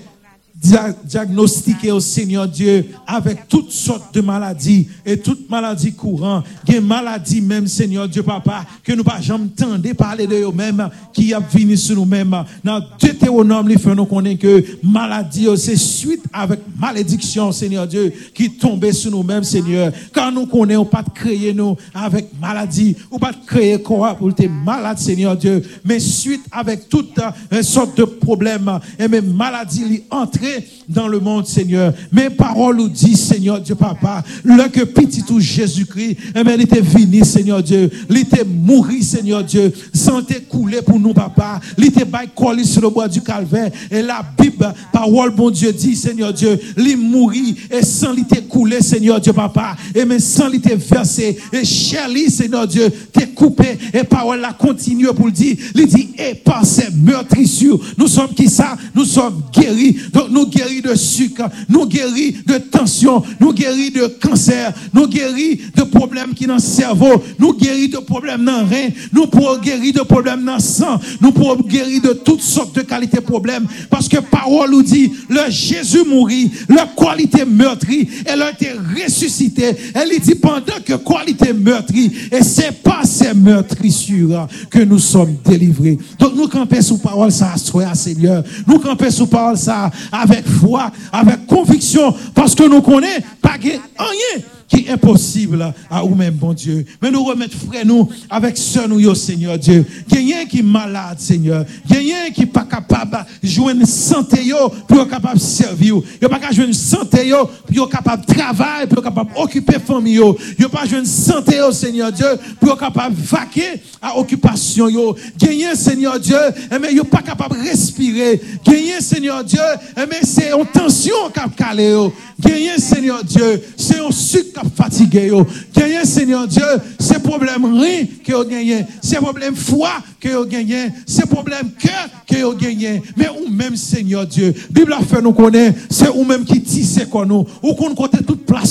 dia- diagnostiqué au Seigneur Dieu avec toutes sortes de maladies et toutes maladies courantes, des maladies même Seigneur Dieu papa que nous pas jamais tendez parler de eux même qui a venu sur nous-mêmes. Dans Deutéronome il fait nous connaître que maladie oh, c'est suite avec malédiction Seigneur Dieu qui tombait sur nous-mêmes Seigneur. Car nous connaissons pas de créer nous avec maladie ou pas de créer quoi pour tes malades Seigneur Dieu. Mais suite avec toutes euh, sortes de problèmes et même maladies li entrer dans le monde, Seigneur. Mes paroles nous disent, Seigneur Dieu, Papa, le que petit tout Jésus-Christ, eh bien, il était venu, Seigneur Dieu. Il était mouru, Seigneur Dieu. Santé coulée pour nous, Papa. Il était collé sur le bois du calvaire. Et la Bible, parole, bon Dieu, dit, Seigneur Dieu, il mourit et sans était coulé, Seigneur Dieu, Papa. Et mais sans était versé. Et cher lui, Seigneur Dieu, t'es coupé. Et parole la continue pour le dire. Il dit, et par ces meurtrissures, nous sommes qui ça? Nous sommes guéris. Donc, nous nous guérit de sucre, nous guérit de tension, nous guérit de cancer, nous guérit de problèmes qui dans le cerveau, nous guérit de problèmes dans le rein, nous pouvons guérir de problèmes dans le sang, nous pouvons guérir de toutes sortes de qualités de problèmes. Parce que parole nous dit, le Jésus mourit, la qualité meurtrie, elle a été ressuscitée. Elle dit pendant que qualité meurtrie, et c'est pas ces meurtrissures que nous sommes délivrés. Donc nous campons sous parole ça, soyez Seigneur. Nous campons sous parole ça avec foi, avec conviction, parce que nous connaissons pas rien qui est impossible à vous-même, bon Dieu. Mais nous remettons frère nous avec ce nous, Seigneur Dieu. Quelqu'un qui est malade, Seigneur. Quelqu'un qui n'est pas capable de jouer une santé pour être capable de servir. Il n'est pas capable de jouer une santé pour être capable de travailler, pour être capable d'occuper la famille. Il n'est pas jouer une santé, Seigneur Dieu, pour être capable de vaquer à yo. Quelqu'un, Seigneur Dieu, mais il n'est pas capable de respirer. Quelqu'un, Seigneur Dieu, eh mais c'est une tension qui a calé. Quelqu'un, Seigneur Dieu, c'est un sucre fatigué yo. Gagné Seigneur Dieu, c'est problème rien que vous gagné, c'est problème foi que vous gagné, c'est problème cœur que vous gagné. Mais ou même Seigneur Dieu, Bible a fait nous connaître, c'est ou même qui tisse qu'on nous, ou qu'on côté toute place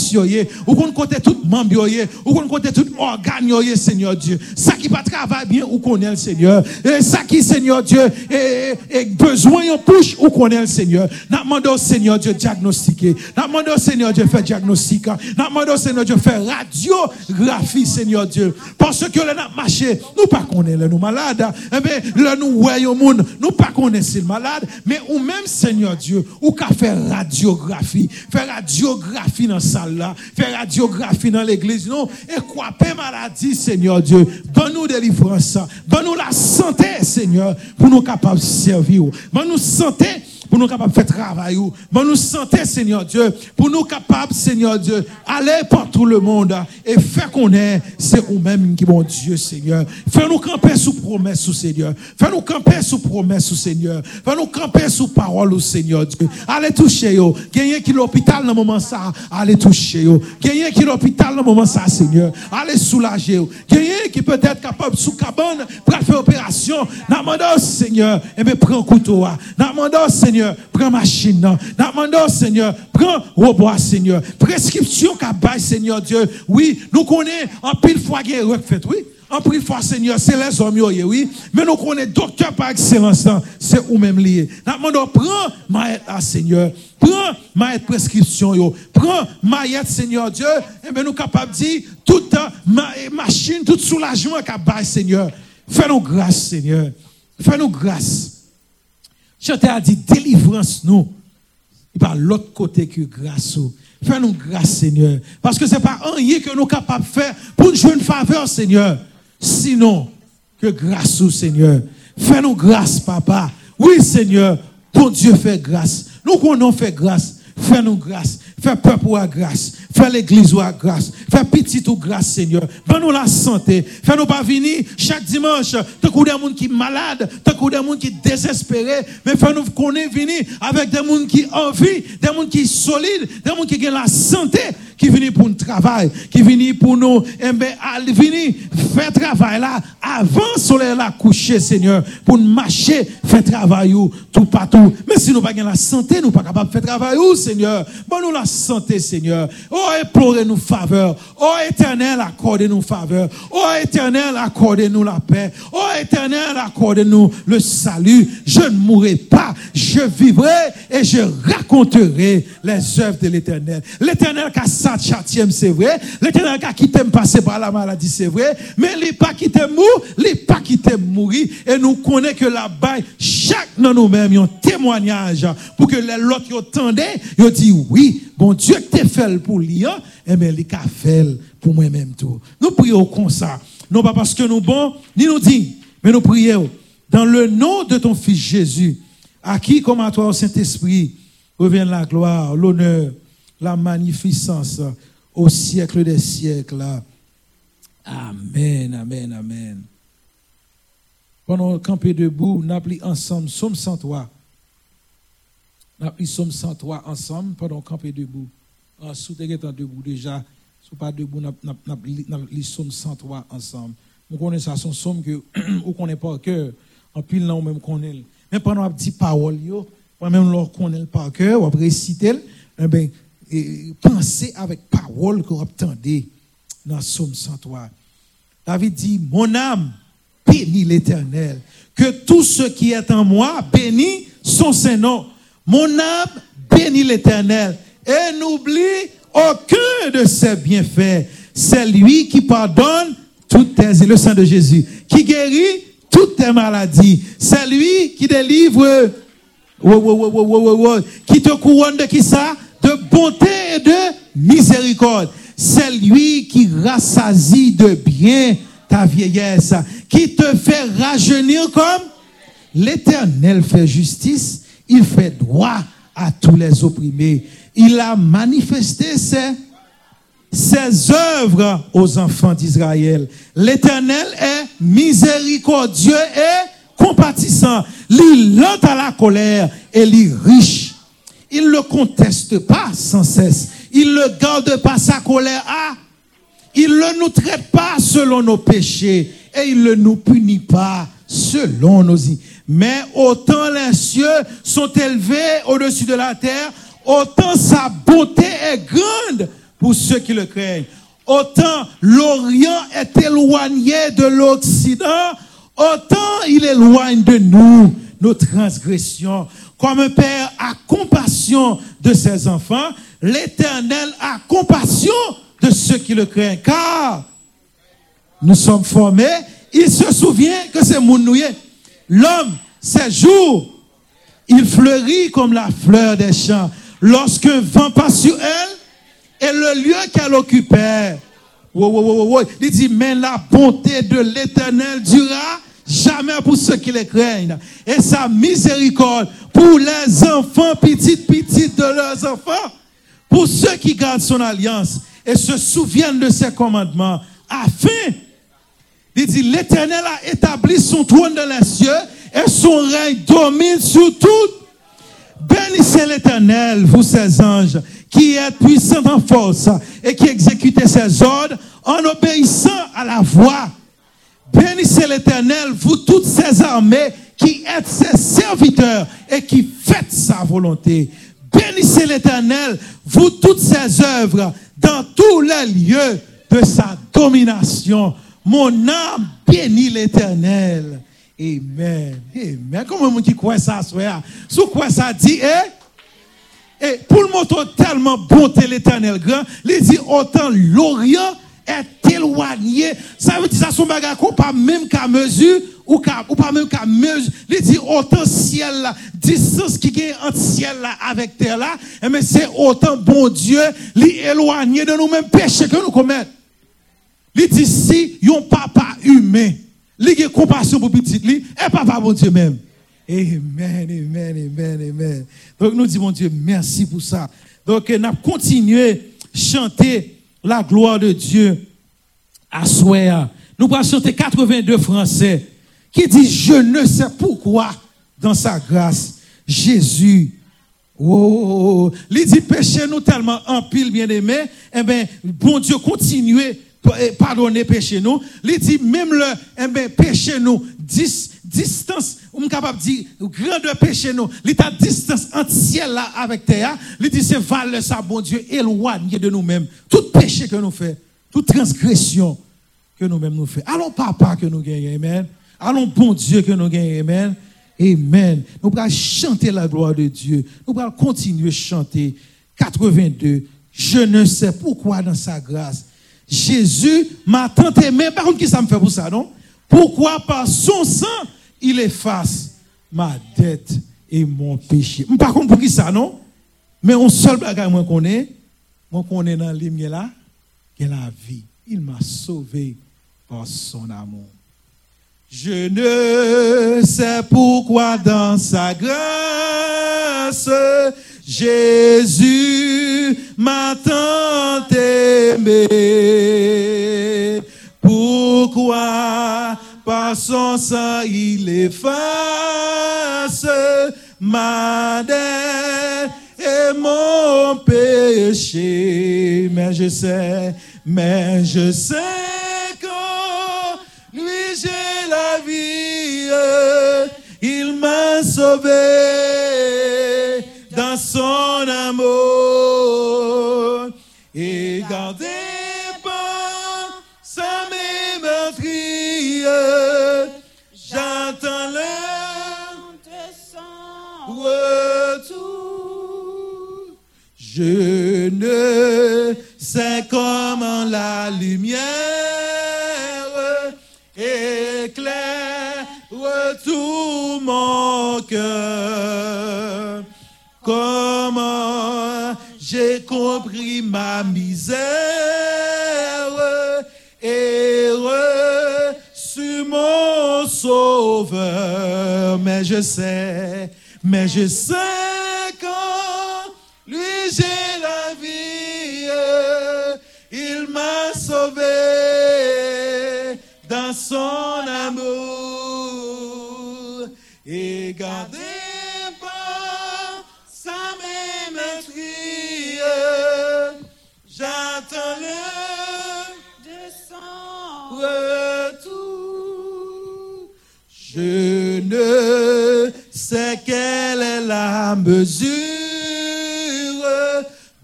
ou qu'on côté toute membre ou qu'on côté tout organe Seigneur Dieu. Ça qui pas travailler bien ou connaît le Seigneur. Et ça qui Seigneur Dieu et, besoin en bouche ou connaît le Seigneur. N'a demandé au Seigneur Dieu diagnostiquer. N'a demandé au Seigneur Dieu faire diagnostic. N'a demandé au Seigneur Dieu faire radiographie Seigneur Dieu. Parce que là n'a marché, nous pas connaître nous malades. Eh bien, là nous voyons monde, nous pas connaître le malade, mais ou même Seigneur Dieu, ou qu'à faire radiographie, faire radiographie dans la salle là, faire radiographie dans l'église, non, et quoi, maladie, Seigneur Dieu, bonne nous délivrance, bonne nous la santé, Seigneur, pour nous capables de servir, bonne nous santé, pour nous capables de faire travail. Bon, nous santé, Seigneur Dieu, pour nous capables, Seigneur Dieu, aller par tout le monde et faire qu'on est, c'est nous-mêmes qui bon Dieu, Seigneur. Fais-nous camper sous promesse, sous Seigneur. Fais-nous camper sous promesse, sous Seigneur. Fais-nous camper sous parole, au Seigneur Dieu. Allez toucher, yo. Gagnez qui l'hôpital dans le moment ça, allez toucher, yo. Gagnez qui l'hôpital dans le moment ça, Seigneur. Allez soulager, yo. Gagnez qui peut être capable sous cabane pour faire opération. N'a Seigneur, et eh bien, prends couteau. N'a Seigneur, Seigneur, prends machine. Demandons, Seigneur, prends robot, Seigneur. Prescription qu'a Seigneur Dieu. Oui, nous connaissons en pile fois qui fait, oui. En pile fois, Seigneur, c'est les hommes, oui. Mais nous connaissons docteur par excellence, c'est ou même lié. Demandons, prends maïette, Seigneur. Prends ma prescription, yo. Prends maïette, Seigneur Dieu. Et bien, nous capables de dire, toute machine, tout soulagement qu'a bail, Seigneur. Fais-nous grâce, Seigneur. Fais-nous grâce. Je t'ai dit, délivrance nous. Par l'autre côté que grâce. Fais-nous grâce, Seigneur. Parce que ce n'est pas rien que nous sommes capables de faire pour nous une faveur, Seigneur. Sinon, que grâce, Seigneur. Fais-nous grâce, Papa. Oui, Seigneur, ton Dieu fait grâce. Nous, qu'on fait grâce, fais-nous grâce. Fais peuple à grâce. Fais l'église à grâce. Fais petit ou grâce, Seigneur. Fais-nous la santé. Fais-nous pas venir chaque dimanche. Tant a des gens qui sont malades, tant a des gens qui sont désespérés. Mais fais-nous connaître venir avec des gens qui ont envie, des gens qui sont solides, des gens qui ont la santé, qui viennent pour nous travail, qui viennent pour nous, eh bien, venir faire travail là, avant le soleil là coucher, Seigneur, pour nous marcher, faire travail tout partout. Mais si nous pas la santé, nous pas capables de faire travail Seigneur. Bon, nous la santé, Seigneur. Oh, implorez-nous faveur. Oh, éternel, accordez-nous faveur. Oh, éternel, accordez-nous la paix. Oh, éternel, accordez-nous le salut. Je ne mourrai pas. Je vivrai et je raconterai les œuvres de l'éternel. L'éternel qui a ça c'est vrai. L'éternel qui a quitté me passer par la maladie, c'est vrai. Mais il pas quitté mourir, il pas quitté mourir. Et nous connaissons que là-bas, chaque de nous-mêmes, un témoignage pour que les autres entendent, ils disent oui, bon Dieu t'es fait pour lui, et eh bien, il a fait pour moi-même tout. Nous prions comme ça. Non pas parce que nous bon, ni nous dit, mais nous prions dans le nom de ton Fils Jésus, à qui, comme à toi, au Saint-Esprit, revient la gloire, l'honneur, la magnificence au siècle des siècles. Amen, amen, amen. Pendant camper debout, nous appelons ensemble, sommes 103. Nous appelons Somme 103 ensemble pendant camper debout. Ah, si vous êtes debout déjà, si vous pas debout, nous appelons Somme 103 ensemble. Nous connaissons ça, son somme que vous connaissez pas cœur. En pile, là, même connaît. Mais pendant un petit parole, Moi-même, lorsqu'on connaît par cœur, ou après réciter, eh ben, pensez avec parole qu'on entendait dans Somme 103. David dit, mon âme bénit l'éternel. Que tout ce qui est en moi bénit son Saint-Nom. Mon âme bénit l'éternel et n'oublie aucun de ses bienfaits. C'est lui qui pardonne toutes tes, le sang de Jésus, qui guérit toutes tes maladies. C'est lui qui délivre, wow, wow, wow. qui te couronne de qui ça? De bonté et de miséricorde. C'est lui qui rassasie de bien ta vieillesse, qui te fait rajeunir comme l'éternel fait justice, il fait droit à tous les opprimés. Il a manifesté ses, ses œuvres aux enfants d'Israël. L'éternel est miséricordieux et compatissant. Il lent à la colère et il riche. Il ne conteste pas sans cesse. Il ne garde pas sa colère à. Il ne nous traite pas selon nos péchés il ne nous punit pas selon nos i- Mais autant les cieux sont élevés au-dessus de la terre, autant sa bonté est grande pour ceux qui le craignent. Autant l'Orient est éloigné de l'Occident, autant il éloigne de nous nos transgressions. Comme un père a compassion de ses enfants, l'Éternel a compassion de ceux qui le craignent. Car nous sommes formés, il se souvient que c'est mon nouillé. L'homme, ses jours, il fleurit comme la fleur des champs. Lorsqu'un vent passe sur elle, et le lieu qu'elle occupait, wow, wow, wow, il dit, mais la bonté de l'éternel durera jamais pour ceux qui les craignent. Et sa miséricorde pour les enfants, petites, petites de leurs enfants, pour ceux qui gardent son alliance et se souviennent de ses commandements, afin il dit, l'Éternel a établi son trône dans les cieux et son règne domine sur tout. Bénissez l'Éternel, vous ses anges, qui êtes puissants en force et qui exécutez ses ordres en obéissant à la voix. Bénissez l'Éternel, vous toutes ses armées, qui êtes ses serviteurs et qui faites sa volonté. Bénissez l'Éternel, vous toutes ses œuvres, dans tous les lieux de sa domination. Mon âme bénit l'Éternel. Amen. Amen. Comment on qui croit ça, soir? Sous quoi ça dit, eh? Et pour le montrer tellement bonté l'éternel grand, il dit autant l'Orient est éloigné. Ça veut dire ça son bagage pas même qu'à mesure ou, pas même qu'à mesure. Il dit autant ciel là, distance qui est entre ciel avec terre là, eh mais c'est autant bon Dieu, lui éloigné de nous-mêmes péchés que nous commettons. Il dit si yon papa humain, il a compassion pour petit li, et papa bon Dieu même. Amen, amen, amen, amen. Donc nous disons, mon Dieu, merci pour ça. Donc nous continuer à chanter la gloire de Dieu à soi. Nous allons chanter 82 français qui dit, je ne sais pourquoi, dans sa grâce, Jésus Oh, il dit péché nous tellement en pile bien aimé, eh ben bon Dieu continuez eh, pardonner péché nous. Il dit même le eh ben péché nous dis, distance, on est capable de dire grandeur péché nous. Il ta distance entre ciel là avec terre. Il dit c'est valeur ça bon Dieu éloigné de nous-mêmes. Tout péché que nous faisons, toute transgression que nous-mêmes nous faisons. Allons papa que nous gagnons, amen. Allons bon Dieu que nous gagnons, amen. Amen. Nous allons chanter la gloire de Dieu. Nous allons continuer à chanter 82. Je ne sais pourquoi dans sa grâce. Jésus m'a tant aimé. Par contre, qui ça me fait pour ça, non? Pourquoi? Par son sang, il efface ma dette et mon péché. Par contre, pour qui ça, non? Mais on seul bagage moi connais, moi connais dans l'hymne là, que la vie. Il m'a sauvé par son amour. Je ne sais pourquoi dans sa grâce, Jésus m'a tant aimé. Pourquoi? Par son sang il efface ma dette et mon péché. Mais je sais, mais je sais que lui j'ai la vie, il m'a sauvé. Je ne sais comment la lumière éclaire tout mon cœur. Comment j'ai compris ma misère et reçu mon sauveur. Mais je sais, mais je sais quand lui j'ai la vie, il m'a sauvé dans son amour et gardé par sa vie. J'attends le
de.
Je ne sais quelle est la mesure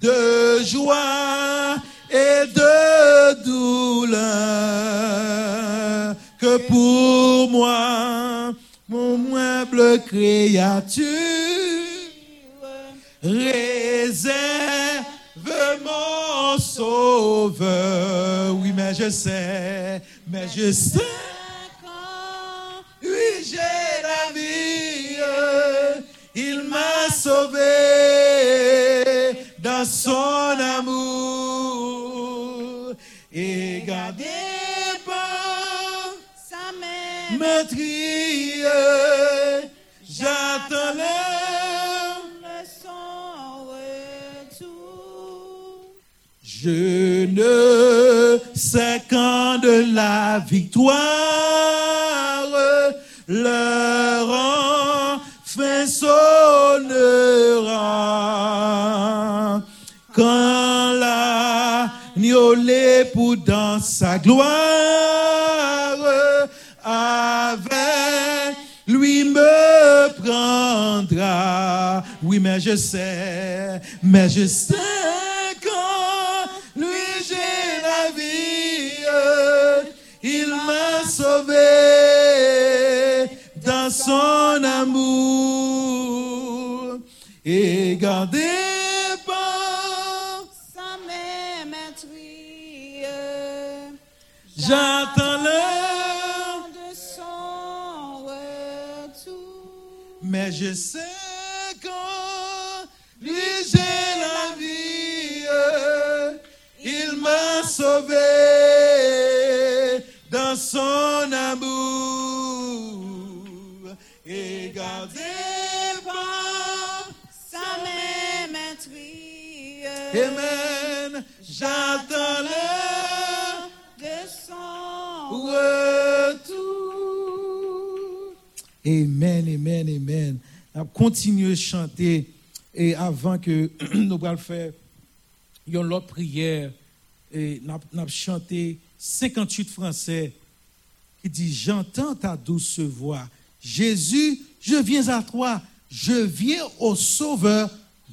de joie et de douleur que pour moi, mon humble créature, réserve mon sauveur. Oui, mais je sais, mais je sais. Oui, j'ai la vie. Il m'a sauvé dans son amour et gardé par
sa même
maîtrise. J'attends
le son retour.
Je ne sais quand de la victoire leur enfin sonnera. L'époux dans sa gloire. Avec lui me prendra. Oui, mais je sais, mais je sais quand lui j'ai la vie, il m'a sauvé dans son amour. Et gardé J'attends l'heure,
de son retour.
mais je sais quand lui j'ai la vie, il m'a sauvé dans son amour et gardé par
Sa même maîtrise.
Amen. J'attends l'heure Amen, amen, amen. On continue à chanter et avant que nous allons faire une autre prière nous allons chanter 58 français qui dit j'entends ta douce voix. Jésus, je viens à toi. Je viens au sauveur.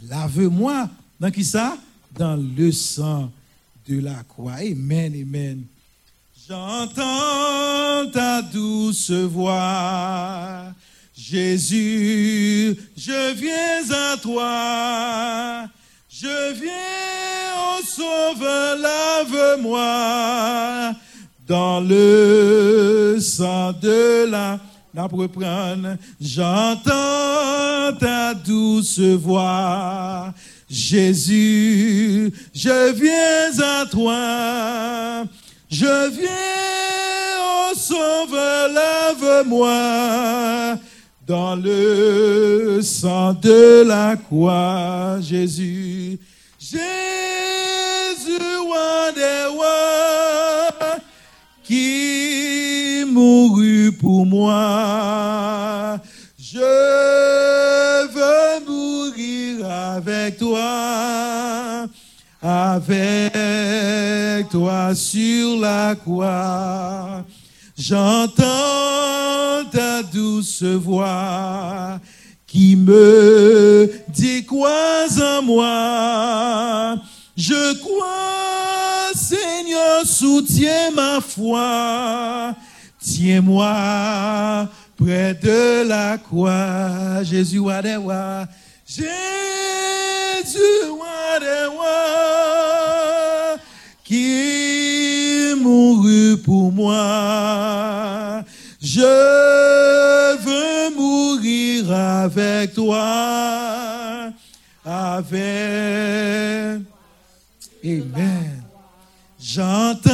Lave-moi. Dans qui ça? Dans le sang de la croix. Amen, amen. J'entends ta douce voix. Jésus, je viens à toi. Je viens au sauveur, lave-moi dans le sang de la reprendre. J'entends ta douce voix. Jésus, je viens à toi. Je viens au sauveur, lave-moi dans le sang de la croix. Jésus, Jésus, roi des rois, qui mourut pour moi. Je veux mourir avec toi, avec sur la croix. J'entends ta douce voix qui me dit quoi en moi. Je crois, Seigneur, soutiens ma foi. Tiens-moi près de la croix, Jésus wa de wa, Jésus wa de wa, mourut pour moi. Je veux mourir avec toi, avec. Amen. J'entends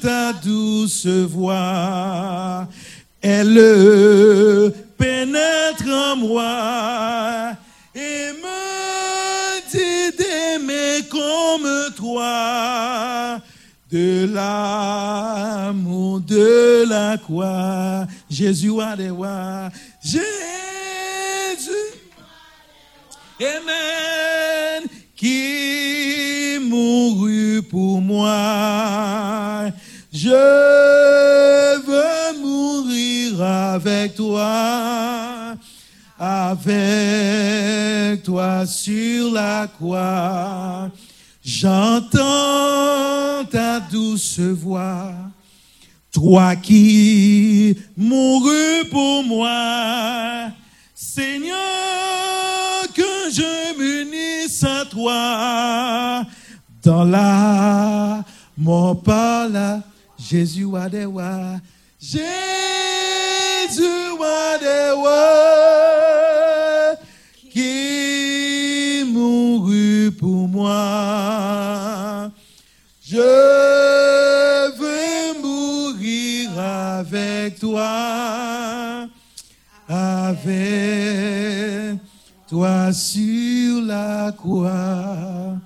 ta douce voix, elle pénètre en moi l'amour de la croix. Jésus a des rois, Jésus. Amen. Qui mourut pour moi. Je veux mourir avec toi. Avec toi sur la croix. J'entends ta douce voix. Toi qui mourus pour moi. Seigneur, que je m'unisse à toi dans la mort par là. Jésus a des rois. Jésus a Je veux mourir avec toi avec toi sur la croix.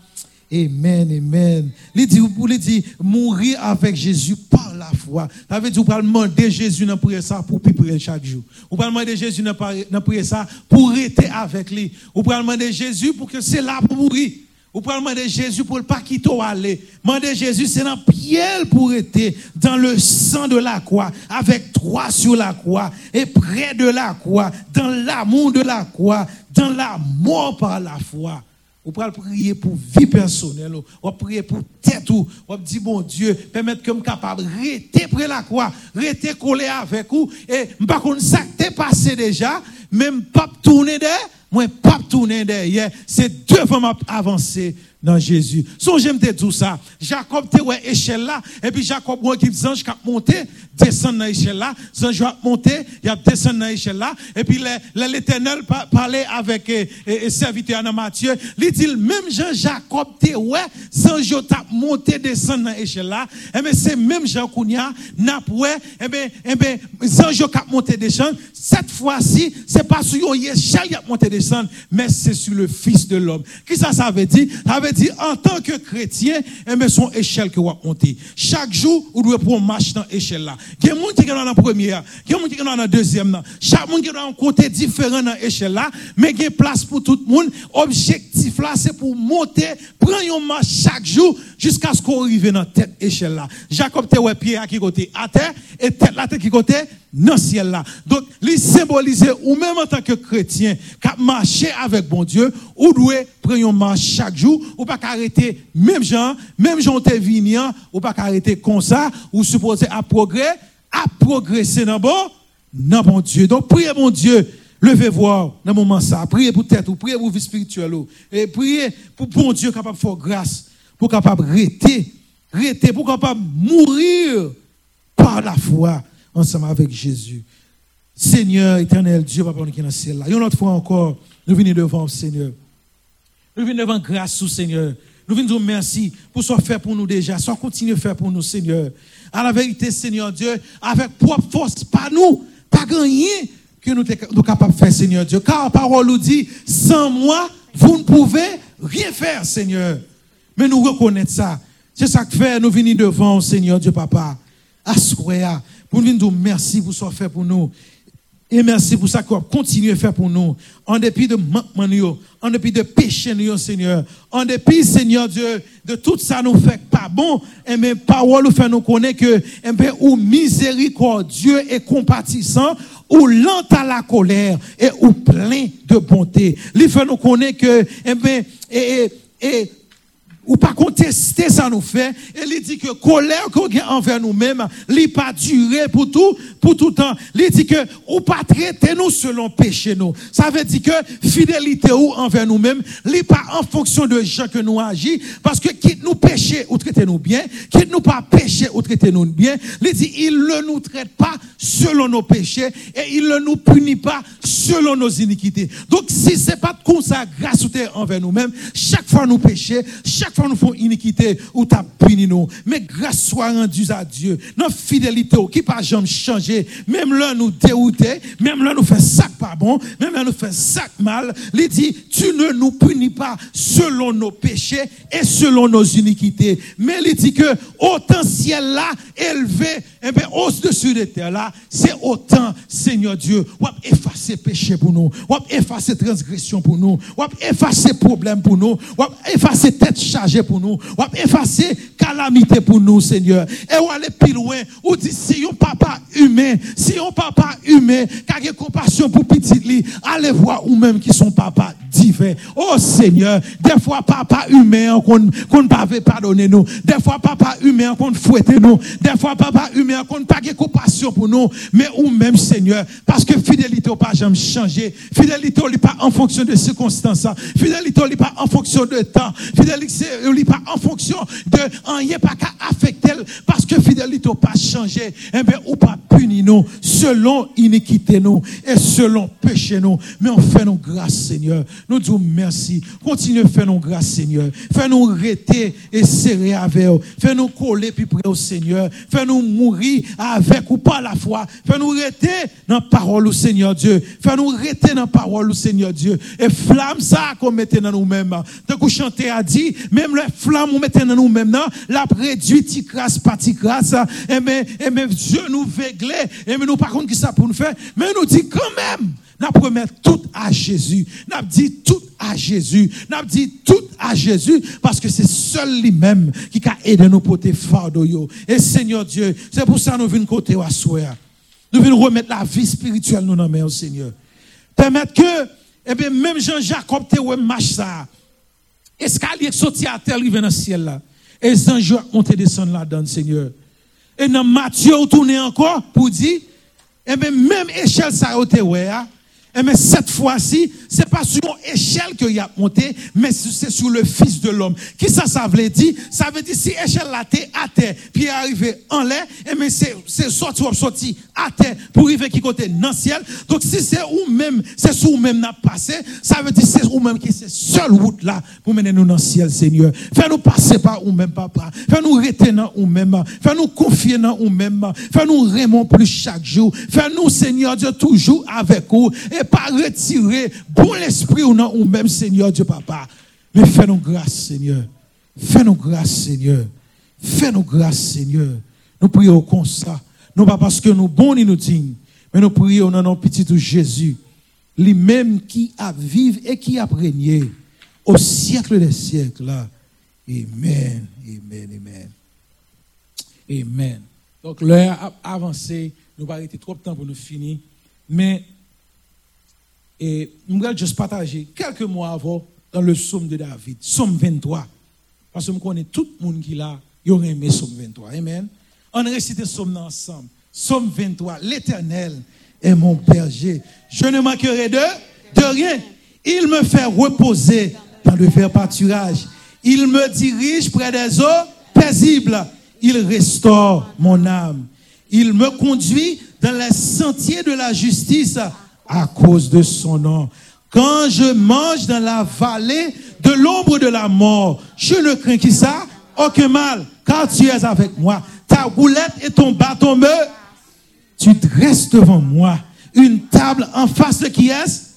Amen, amen. Il dit, pour lui dire, mourir avec Jésus par la foi. Ça veut dire, vous pouvez demander Jésus dans ça pour prier chaque jour. Vous pouvez demander Jésus dans prier ça pour rester avec lui. Vous pouvez demander Jésus pour que c'est là pour mourir. Vous pouvez demander Jésus pour ne pas quitter aller. Demander Jésus, c'est dans pierre pour être dans le sang de la croix, avec toi sur la croix, et près de la croix, dans l'amour de la croix, dans la mort par la foi. Vous pouvez prier pour vie personnelle, vous prier pour tête, vous dire, bon Dieu, permettre que je capable de rester près la croix, rester collé avec vous, et pas qu'on ça t'est passé déjà, même pas tourner derrière, moi pas tourner derrière, c'est devant avancer dans Jésus. Son j'aime te dire ça. Jacob te ouais échelle là et puis Jacob ouais qui ange qui monté, descendre dans l'échelle là, ange a monté, il a descendu dans l'échelle là et puis l'Éternel parlait avec serviteur dans Matthieu, il dit même Jean Jacob te ouais, ange t'a monté descendre dans l'échelle là, et bien c'est même Jean Kounia n'a ouais, et bien et bien ange qui monté descendre, cette fois-ci, c'est pas sur une échelle qui a monté descendre, mais c'est sur le fils de l'homme. Qui ça ça veut dire? Ça veut en tant que chrétien, eh bien, son échelle que vous monter. Chaque jour, vous devez prendre marche dans l'échelle là. Il y a des gens qui sont dans la première, il des gens qui sont dans la deuxième. Chaque monde qui est dans un côté différent dans l'échelle là, mais il y a place pour tout le monde. Objectif là, c'est pour monter, prendre une marche chaque jour jusqu'à ce qu'on arrive dans cette échelle là. Jacob te ouais pied à qui côté? À terre. Et tête tête qui côté? Dans ciel là. Donc, il symbolise, ou même en tant que chrétien, qui marcher avec bon Dieu, ou doit prendre marche chaque jour, ou pas arrêter, même gens, même gens te vignan, ou pas arrêter comme ça, ou supposé à progrès, à progresser dans bon, dans bon Dieu. Donc, priez mon Dieu, levez voir dans le moment ça, priez pour tête, ou priez pour vie spirituelle, et priez pour bon Dieu capable de faire grâce, pour capable rester, rester, pour capable mourir par la foi ensemble avec Jésus. Seigneur, éternel Dieu, Papa, qui est dans le ciel là. Une autre fois encore, nous venons devant Seigneur. Nous venons devant grâce au Seigneur. Nous venons dire merci pour ce fait pour nous déjà, soit continuer à faire pour nous, Seigneur. À la vérité, Seigneur Dieu, avec propre force, pas nous, pas rien que nous sommes capables de faire, Seigneur Dieu. Car la parole nous dit, sans moi, vous ne pouvez rien faire, Seigneur. Mais nous reconnaissons ça. C'est ça que fait, nous venons devant, Seigneur Dieu, Papa. Assoya. Pour nous dire merci pour ce fait pour nous. Et merci pour ça qu'on continue à faire pour nous. En dépit de manquement, en dépit de péché, Seigneur. En dépit, Seigneur Dieu, de tout ça nous fait pas bon. Et mes paroles nous fait nous connaître que, et bien, ou miséricordieux et compatissant, ou lent à la colère et ou plein de bonté. Il fait nous connaître que, et bien, et, et ou pas contester ça nous fait. Et il dit que colère qu'on a envers nous-mêmes il pas durer pour tout pour tout temps. Il dit que ou pas traiter nous selon péché nous. Ça veut dire que fidélité ou envers nous-mêmes il pas en fonction de gens que nous agissons. Parce que quitte nous pécher ou traiter nous bien quitte nous pas pécher ou traiter nous bien il dit il ne nous traite pas selon nos péchés et il ne nous punit pas selon nos iniquités. Donc si c'est pas comme ça grâce envers nous-mêmes chaque fois nous péchons chaque fois nous faisons iniquité ou t'as puni nous. Mais grâce soit rendue à Dieu. Notre fidélité qui pas jamais changer. Même là nous dérouter, même là nous fait ça pas bon, même là nous fait ça mal. Il dit, tu ne nous punis pas selon nos péchés et selon nos iniquités. Mais il dit que autant ciel là élevé, et eh bien au-dessus de terre là, c'est autant Seigneur Dieu, ou effacer péché pour nous, ou effacer transgression pour nous, ou effacer problème pour nous, ou effacer tête chargée pour nous, ou effacer calamité pour nous, Seigneur. Et ou aller plus loin, ou dit si un papa humain, si un papa humain, qui a compassion pour petit lit, allez voir ou même qui sont papa divin. Oh Seigneur, des fois papa humain qu'on ne pas pardonner nous, des fois papa humain qu'on fouette nous, des fois papa humain qu'on pas compassion pour nous, mais ou même Seigneur, parce que fidélité n'a pas jamais changé, fidélité n'est pas en fonction de circonstances, fidélité n'est pas en fonction de temps, fidélité pas en fonction de rien pas qu'à affecter parce que fidélité n'a pas changé, eh ou pas puni nous selon iniquité nous et selon péché nous, mais on fait nos grâces Seigneur. Nous disons merci. Continuez à faire nos grâces, Seigneur. Fais-nous rester et serrer avec vous. Fais-nous coller plus près au Seigneur. Fais-nous mourir avec ou par la foi. Fais-nous rester dans la parole au Seigneur Dieu. Fais-nous rester dans la parole au Seigneur Dieu. Et flamme ça qu'on mettait dans nous-mêmes. Tant que chanter a dit, même la flamme qu'on mettait dans nous-mêmes, la réduit, ticrasse, pas ticrasse. Et mais, et mais Dieu nous véglé. Et mais nous, par contre, qui ça pour nous faire? Mais nous dit quand même, nous promet tout à Jésus. Nous dit tout à Jésus. Nous dit tout à Jésus parce que c'est seul lui-même qui a aidé nous porter fardeau. Et Seigneur Dieu, c'est pour ça nous venons côté à Nous venons remettre la vie spirituelle nous dans au Seigneur. Permettre que, eh bien, même Jean-Jacob te marche ça. Escalier sorti à terre, vient dans le ciel là. Et les anges montent descendre là-dedans, Seigneur. Et dans Matthieu, on tourne encore pour dire, eh bien, même échelle ça a été, ouais, hein. Et eh, mais cette fois-ci, c'est pas sur une échelle qu'il a monté, mais c'est sur le Fils de l'homme. Qui ça, ça veut dire? Ça veut dire si échelle là t'es à terre, puis arrivé en l'air, et eh, mais c'est, c'est sorti sorti à terre pour arriver qui côté dans le ciel. Donc si c'est ou même, c'est sur ou même n'a passé, ça veut dire c'est ou même qui c'est seule route là pour mener nous dans le ciel, Seigneur. Fais-nous passer par ou même, papa. Fais-nous retenir ou même. Fais-nous confier dans ou même. Fais-nous remonter plus chaque jour. Fais-nous, Seigneur Dieu, toujours avec vous. Et pas retirer bon l'esprit ou non, ou même Seigneur Dieu Papa. Mais fais-nous grâce, Seigneur. Fais-nous grâce, Seigneur. Fais-nous grâce, Seigneur. Nous prions comme ça. Non pas parce que nous bons ni nous dignes, mais nous prions dans notre petit Jésus, lui-même qui a vécu et qui a régné au siècle des siècles. Amen, amen, amen. Amen. Donc l'heure a avancé, nous va arrêter trop de temps pour nous finir, mais et je vais juste partager quelques mois avant dans le psaume de David, psaume 23. Parce que je connais tout le monde qui l'a, il aurait aimé psaume 23. Amen. On récite psaume ensemble. Psaume 23. L'éternel est mon berger. Je ne manquerai de, de rien. Il me fait reposer dans le vert pâturage. Il me dirige près des eaux paisibles. Il restaure mon âme. Il me conduit dans les sentiers de la justice à cause de son nom. Quand je mange dans la vallée de l'ombre de la mort, je ne crains qui ça, aucun mal, car tu es avec moi. Ta roulette et ton bâton me, tu dresses devant moi une table en face de qui est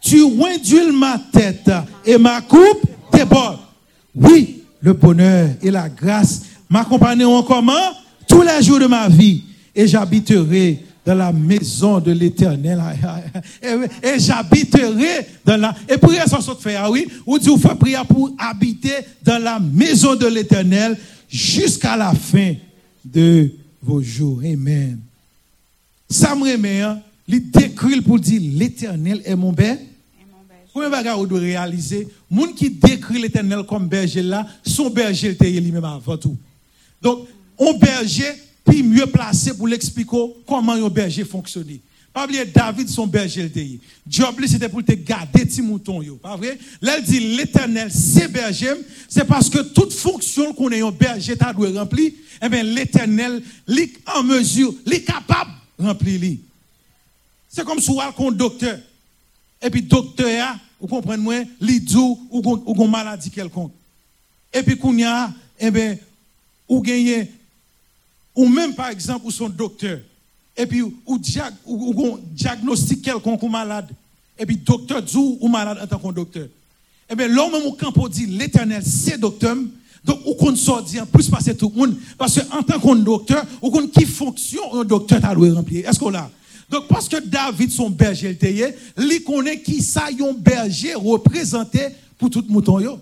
Tu induis ma tête et ma coupe déborde. Oui, le bonheur et la grâce m'accompagneront comment? Tous les jours de ma vie et j'habiterai dans la maison de l'éternel. Et, j'habiterai dans la. Et prière sans se faire, oui. Ou dit, vous faites prière pour habiter dans la maison de l'éternel jusqu'à la fin de vos jours. Amen. Ça me remet, hein, il décrit pour dire l'éternel est mon père. Combien de vous devez réaliser Moun qui décrit l'éternel comme berger là, son berger taillé lui-même avant tout. Donc, un berger, puis mieux placé pour l'expliquer comment un berger fonctionne. Pas David, son berger le. Job, c'était pour te garder tes moutons. Pas vrai? Là, il dit l'éternel, c'est berger, c'est parce que toute fonction qu'on ait un berger, t'as doit remplir, eh bien, l'éternel, lui, en mesure, lui capable de remplir. C'est comme si on docteur. Et puis, docteur, vous comprenez, moi, ou ou une maladie quelconque. Et puis, qu'on y a, eh bien, ou gagne, ou même, par exemple, ou son docteur. Et puis, ou, diag, ou, diagnostic quelconque ou malade. Et puis, docteur dit ou malade en tant que docteur. Eh bien, l'homme, mon camp dit, l'éternel, c'est docteur. Donc, ou qu'on sort en plus passer tout le monde. Parce qu'en tant que docteur, ou qu'on qui fonction un docteur a doit remplir. Est-ce qu'on l'a? Donc, parce que David, son berger, il connaît qui ça, un berger représenté pour tout mouton. Yo.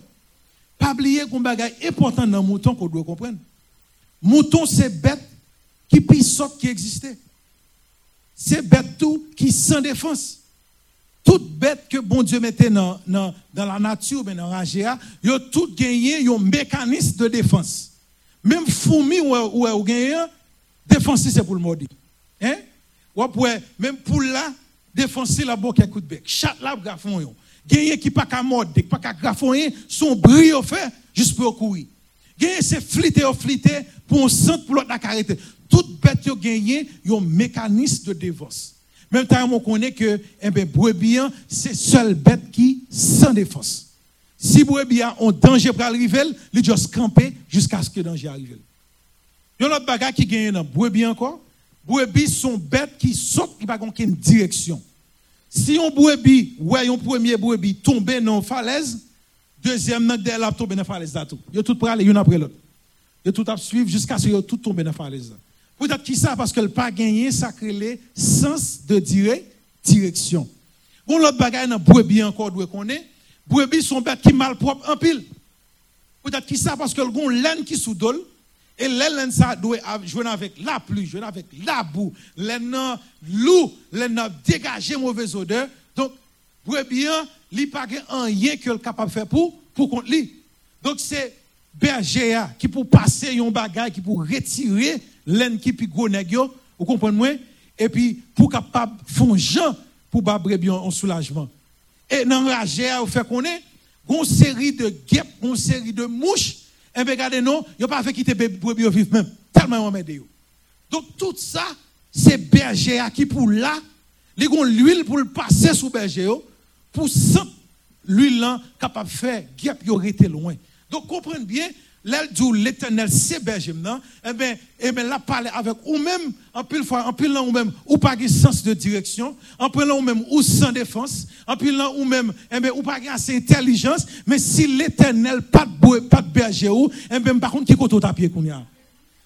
Pas oublier qu'on bagaille important dans mouton qu'on doit comprendre. Mouton, c'est bête qui pisse qui existait. C'est bête tout qui sans défense. Toute bête que bon Dieu mettait dans, dans, dans la nature, dans la RAGA, ils ont tout gagné un mécanisme de défense. Même fourmi ou, ou, ou défense c'est pour le maudit. Hein? Ou même pour la défoncer la boque à coup de bec. Chat là, grafon. Gagné qui pas qu'à mordre, pas qu'à graffonner, son brio fait juste pour courir. Gagné c'est fliter ou fliter pour un centre pour l'autre la carité. Toute bête yo gagné un mécanisme de défense. Même temps on connaît que eh ben brebis c'est seule bête qui sans défense. Si a un danger pour arriver, il doit se camper jusqu'à ce que le danger arrive. Il y a autre bagage qui gagne dans brebis encore brebis sont bêtes qui sautent, qui n'ont aucune direction. Si on brebis, ouais, un premier brebis tombe dans la falaise, deuxième, tombé dans la falaise. Ils ont tout pour aller, une après l'autre. Ils tout à suivre jusqu'à ce qu'ils tout tombé dans la falaise. Peut-être qui ça, parce qu'elle n'a pas gagné, ça sens de direction. Bon, l'autre bagaille dans brebis encore, doit qu'on est? Brebis sont bêtes qui malpropres en pile. Peut-être qui ça, parce que le laine qui sous dol, et les ça doit jouer avec la pluie, jouer avec la boue, les loup, les dégager mauvaise odeur. Donc, bien, il n'y a pas rien que le capable de faire pour, pour contre lui. Donc, c'est berger qui pour passer un bagage, qui pour retirer l'aine qui puis gros vous comprenez moi? Et puis, pour capable faire pour battre bien en soulagement. Et dans la vous fait qu'on est, une série de guêpes, une série de mouches et eh bien, regardez, non, il a pas fait quitter brebis vivre même. Tellement on aidé. Donc, tout ça, c'est berger qui pour là, ils ont l'huile pour le passer sous berger, pour ça, l'huile là, capable de faire, guêpe, il été loin. Donc, comprenez bien, dit l'éternel, c'est berger eh bien, eh bien, là, parler avec ou même, en pile fois, en pile là, ou même, ou pas de sens de direction, en pile là, ou même, ou sans défense, en pile là, ou même, eh bien, ou pas assez intelligence, mais si l'éternel, pas de, pas de berger, ou, eh bien, par contre, qui compte au tapis qu'on a?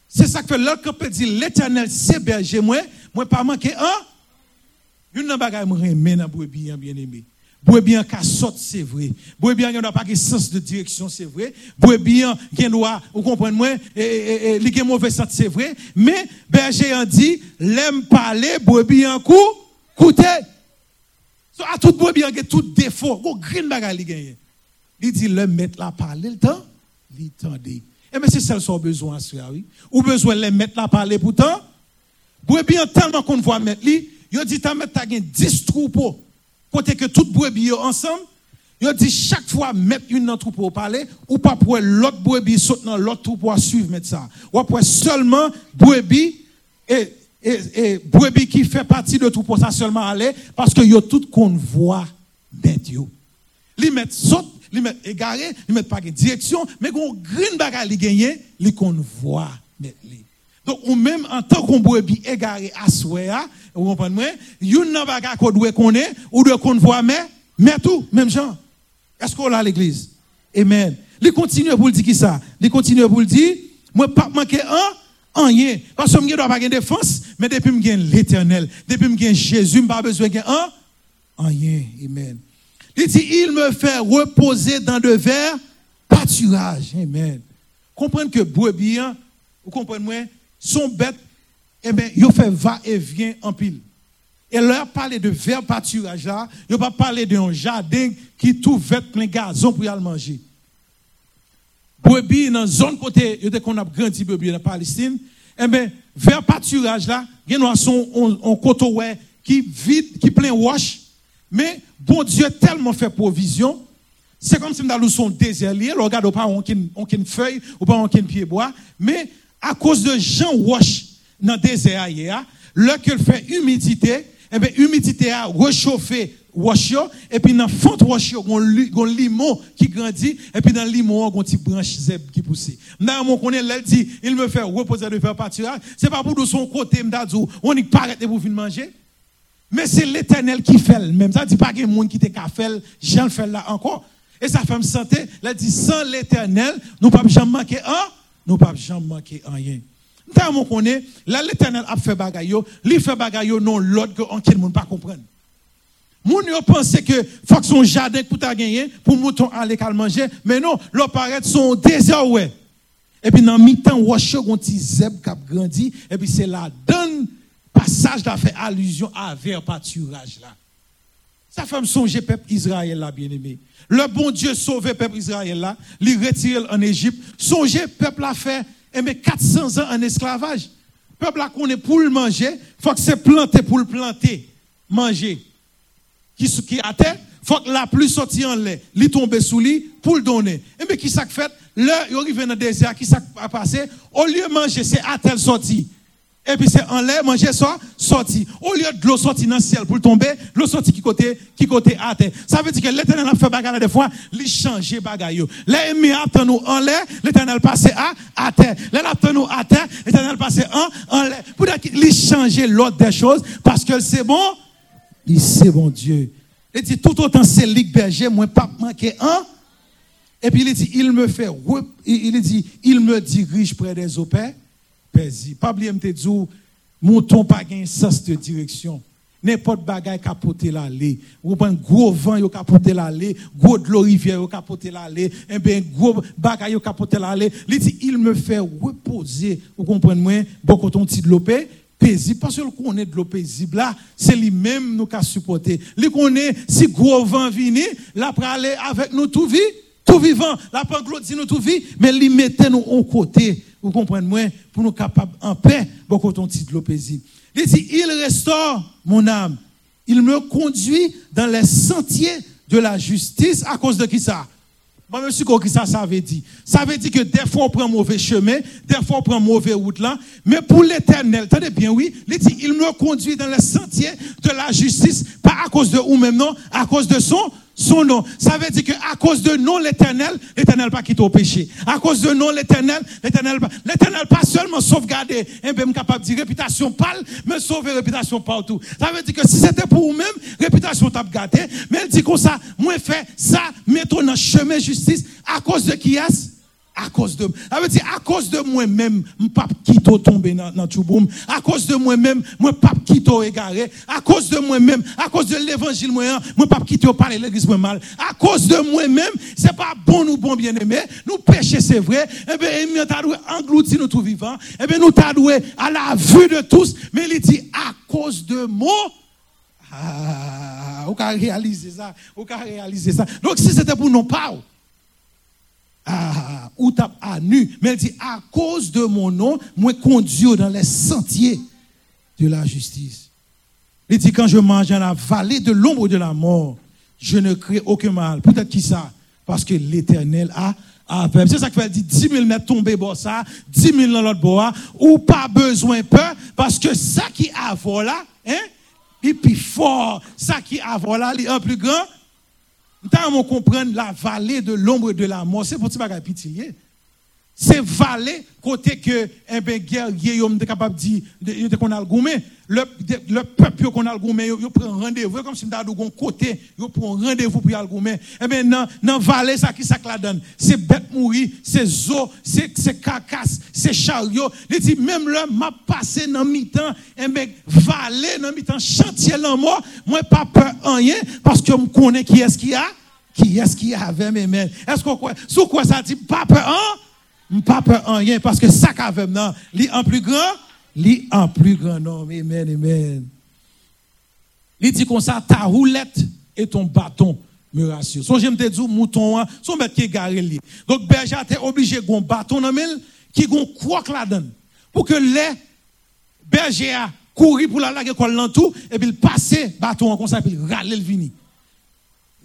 C'est ça que fait l'autre peut dire l'éternel, c'est berger, moi, moi, pas manquer un, une bagaille, moi, bien aimé. Brebis en sorte, c'est vrai. Brebis en n'a pas de sens de direction, c'est vrai. Brebis en doit, vous comprenez moi, et a mauvais sens, c'est vrai. Mais berger en dit, l'aime parler, brebis en coup, coûter. So, à tout brebis en a tout défaut, go green bagarre il. Il dit le mettre la parler le temps, il tendait. Et mais c'est ça son besoin oui. Ou besoin de mettre la parler pourtant. Brebis en tellement qu'on voit mettre lui, il dit t'as mettre 10 troupeaux côté que toutes brebis ensemble, il dit chaque fois mettre une dans troupeau parler ou pas pour l'autre brebis sauter dans l'autre troupeau à suivre mettre ça. Ou pour seulement brebis et, et, et brebis qui fait partie de troupeau ça seulement aller parce que yo tout convoi mettre yo. Li mettre saute, li mettre égaré, li mettre pas de direction, mais qu'on green bagarre li gagner, li convoi mettre li. Donc, ou même en tant qu'on brebis égaré à souhait, vous comprenez, une n'a pas qu'on doit connaître, ou doit qu'on voit, mais, mais tout, même gens. Est-ce qu'on a l'église? Amen. Il continue pour le dire qui ça? Il continue pour le dire, moi, pas manquer un, rien. Parce que je ne dois pas de défense, mais depuis que je l'éternel, depuis que je Jésus, je n'ai pas besoin de un, rien. Amen. Il dit, il me fait reposer dans de verts pâturages. Amen. Comprenez que brebis, hein, vous comprenez, son bête, eh bien, il fait va et vient en pile. Et leur parler de vert pâturage là, il pas parler d'un jardin qui tout vêt plein gazon pour y aller manger. Brebis dans zone côté, qu'on a grandi brebis dans Palestine, eh bien, vers pâturage là, il y a on coteau qui vide, qui plein wash, mais bon Dieu tellement fait provision, c'est comme si nous son désert lié, regarde pas on une feuille ou pas on pied bois, mais à cause de Jean wash dans le désert hier, là qu'il fait humidité, eh bien, humidité a réchauffé wash et puis dans fond wash yo gon limon qui grandit et puis dans limon gon petit branche zeb qui pousse Là mon connaît elle dit il me fait reposer de faire pâturage c'est pas pour de son côté m'dadou on n'y arrêter pour venir manger. Mais c'est l'éternel qui fait même. Ça dit pas que monde qui te ka fait Jean le fait là encore. Et sa femme santé elle dit sans l'éternel nous pas jamais manquer un nous pas jamais manquer rien. Mon connaît là l'éternel a fait bagaille li fait bagaille non l'autre que on monde pas comprendre Moun yo pense que faut que son jardin pour ta gagner pour mouton aller manger mais non l'on paraît son désert ouais. Et puis dans mi-temps wash gon ti zeb cap grandi et puis c'est là donne passage d'a fait allusion à vers pâturage là ça fait me peuple Israël là bien aimé le bon Dieu sauvé peuple Israël là. Li retire en Égypte. Songez peuple a fait mais 400 ans en esclavage. Peuple là qu'on pour le manger. Faut que c'est planté pour le planter. Manger. Qui, qui à terre, faut que la pluie sorte en l'air, li tombe sous lui pour le donner. Et mais qui ça fait? Là, il arrive dans le désert, qui ça a passé? Au lieu de manger, c'est à terre sorti. Et puis c'est en l'air, manger ça, sorti. Au lieu de l'eau sortir dans le ciel pour tomber, l'eau sorti qui côté, qui côté à terre. Ça veut dire que l'éternel a fait bagarre des fois, il change. Là, il met nous en l'air, l'éternel passe à, à terre. Il nous à terre, l'éternel passe en, en l'air. Pour qu'il change l'autre des choses, parce que c'est bon, il c'est bon Dieu. Il dit tout autant c'est Ligue Berger, moi pas manqué un. Et puis il dit, il me fait, il dit, il me dirige près des opères. Paisible. Pas oublier me dit, montons pas un sens de direction. N'importe bagaille capoter l'allée. Ou un gros vent yo capoter l'allée, gros de l'eau rivière yo capoter l'allée, un eh ben gros bagaille yo capoter l'allée. Il il me fait reposer. Vous comprenez moi, beaucoup ton petit de l'opé paisible. Parce que connaît de l'eau paisible c'est lui-même nous qu'a supporté. Lui connaît si gros vent vient, là pour aller avec nous tout vie, tout vivant, la dit nous tout vie, mais lui mettait nous au côté. Vous comprenez moi pour nous capables en paix, beaucoup ton titre paisible. Il dit il restaure mon âme. Il me conduit dans les sentiers de la justice à cause de qui ça? Moi, je suis qui ça, ça veut dire? Ça veut dire que des fois on prend mauvais chemin, des fois on prend mauvais route là, mais pour l'éternel, attendez bien, oui, il dit, il me conduit dans les sentiers de la justice, pas à cause de ou même non, à cause de son son nom. Ça veut dire qu'à cause de nom l'éternel, l'éternel pas quitter au péché. À cause de nom l'éternel, l'éternel pas, l'éternel pas seulement sauvegarder, un peu capable de dire réputation pâle, mais sauver réputation partout. Ça veut dire que si c'était pour vous-même, réputation t'a gâté, mais elle dit comme ça, moi fait ça, mettons dans chemin justice, à cause de qui est-ce? À cause de ça veut dire à cause de moi-même pas quitter tomber dans dans à cause de moi-même moi pas quitter égaré. À cause de moi-même à cause de l'évangile moi moi pas quitter parler l'église moi mal. À cause de moi-même c'est pas bon nous bon bien-aimé. Nous pécher c'est vrai. Et bien il t'a doué engloutir nous tout vivant et bien nous t'a à la vue de tous. Mais il dit à cause de moi ah, on peut réaliser ça, on peut réaliser ça. Donc si c'était pour nous pas, ah, ou tape à nu. Mais elle dit, à cause de mon nom, moi conduis dans les sentiers de la justice. Il dit, quand je mange dans la vallée de l'ombre de la mort, je ne crée aucun mal. Peut-être qui ça? Parce que l'éternel a c'est ça fait dit 10 000 mètres tombés, bon ça, 10 000 dans l'autre bois, ou pas besoin peur, parce que ça qui a là, hein, et puis fort, ça qui a là, est un plus grand, on comprendre la vallée de l'ombre de la mort. C'est pour ça que pitié. C'est vallée côté que un ben guerrier est capable de dire qu'on a le. Le, le peuple qu'on a le il prend rendez-vous comme si on un côté, il prend rendez-vous pour aller gourmet. Eh bien dans dans vallée ça qui ça la donne. C'est bête mourir, c'est zo, c'est c'est carcasse, c'est chariot. Il dit même là m'a passé dans mi-temps, eh bien vallée dans mi-temps chantier là moi, moi pas peur rien parce que je connais qui est-ce qui a? Qui est-ce qui avait mes mains? Est-ce qu'on quoi sous quoi ça dit pas peur hein? Pas peur en rien parce que ça qu'avait non, li en plus grand, li en plus grand nom. Amen, amen. Il dit comme ça, ta roulette et ton bâton me rassurent. Son j'aime te dire, mouton, hein, son bête qui est garé li. Donc, berger était obligé un bâton dans le qui a un croc là-dedans. Pour que les berger a couru pour la lague dans tout, et puis il passe bâton comme ça, et puis il râle le vini.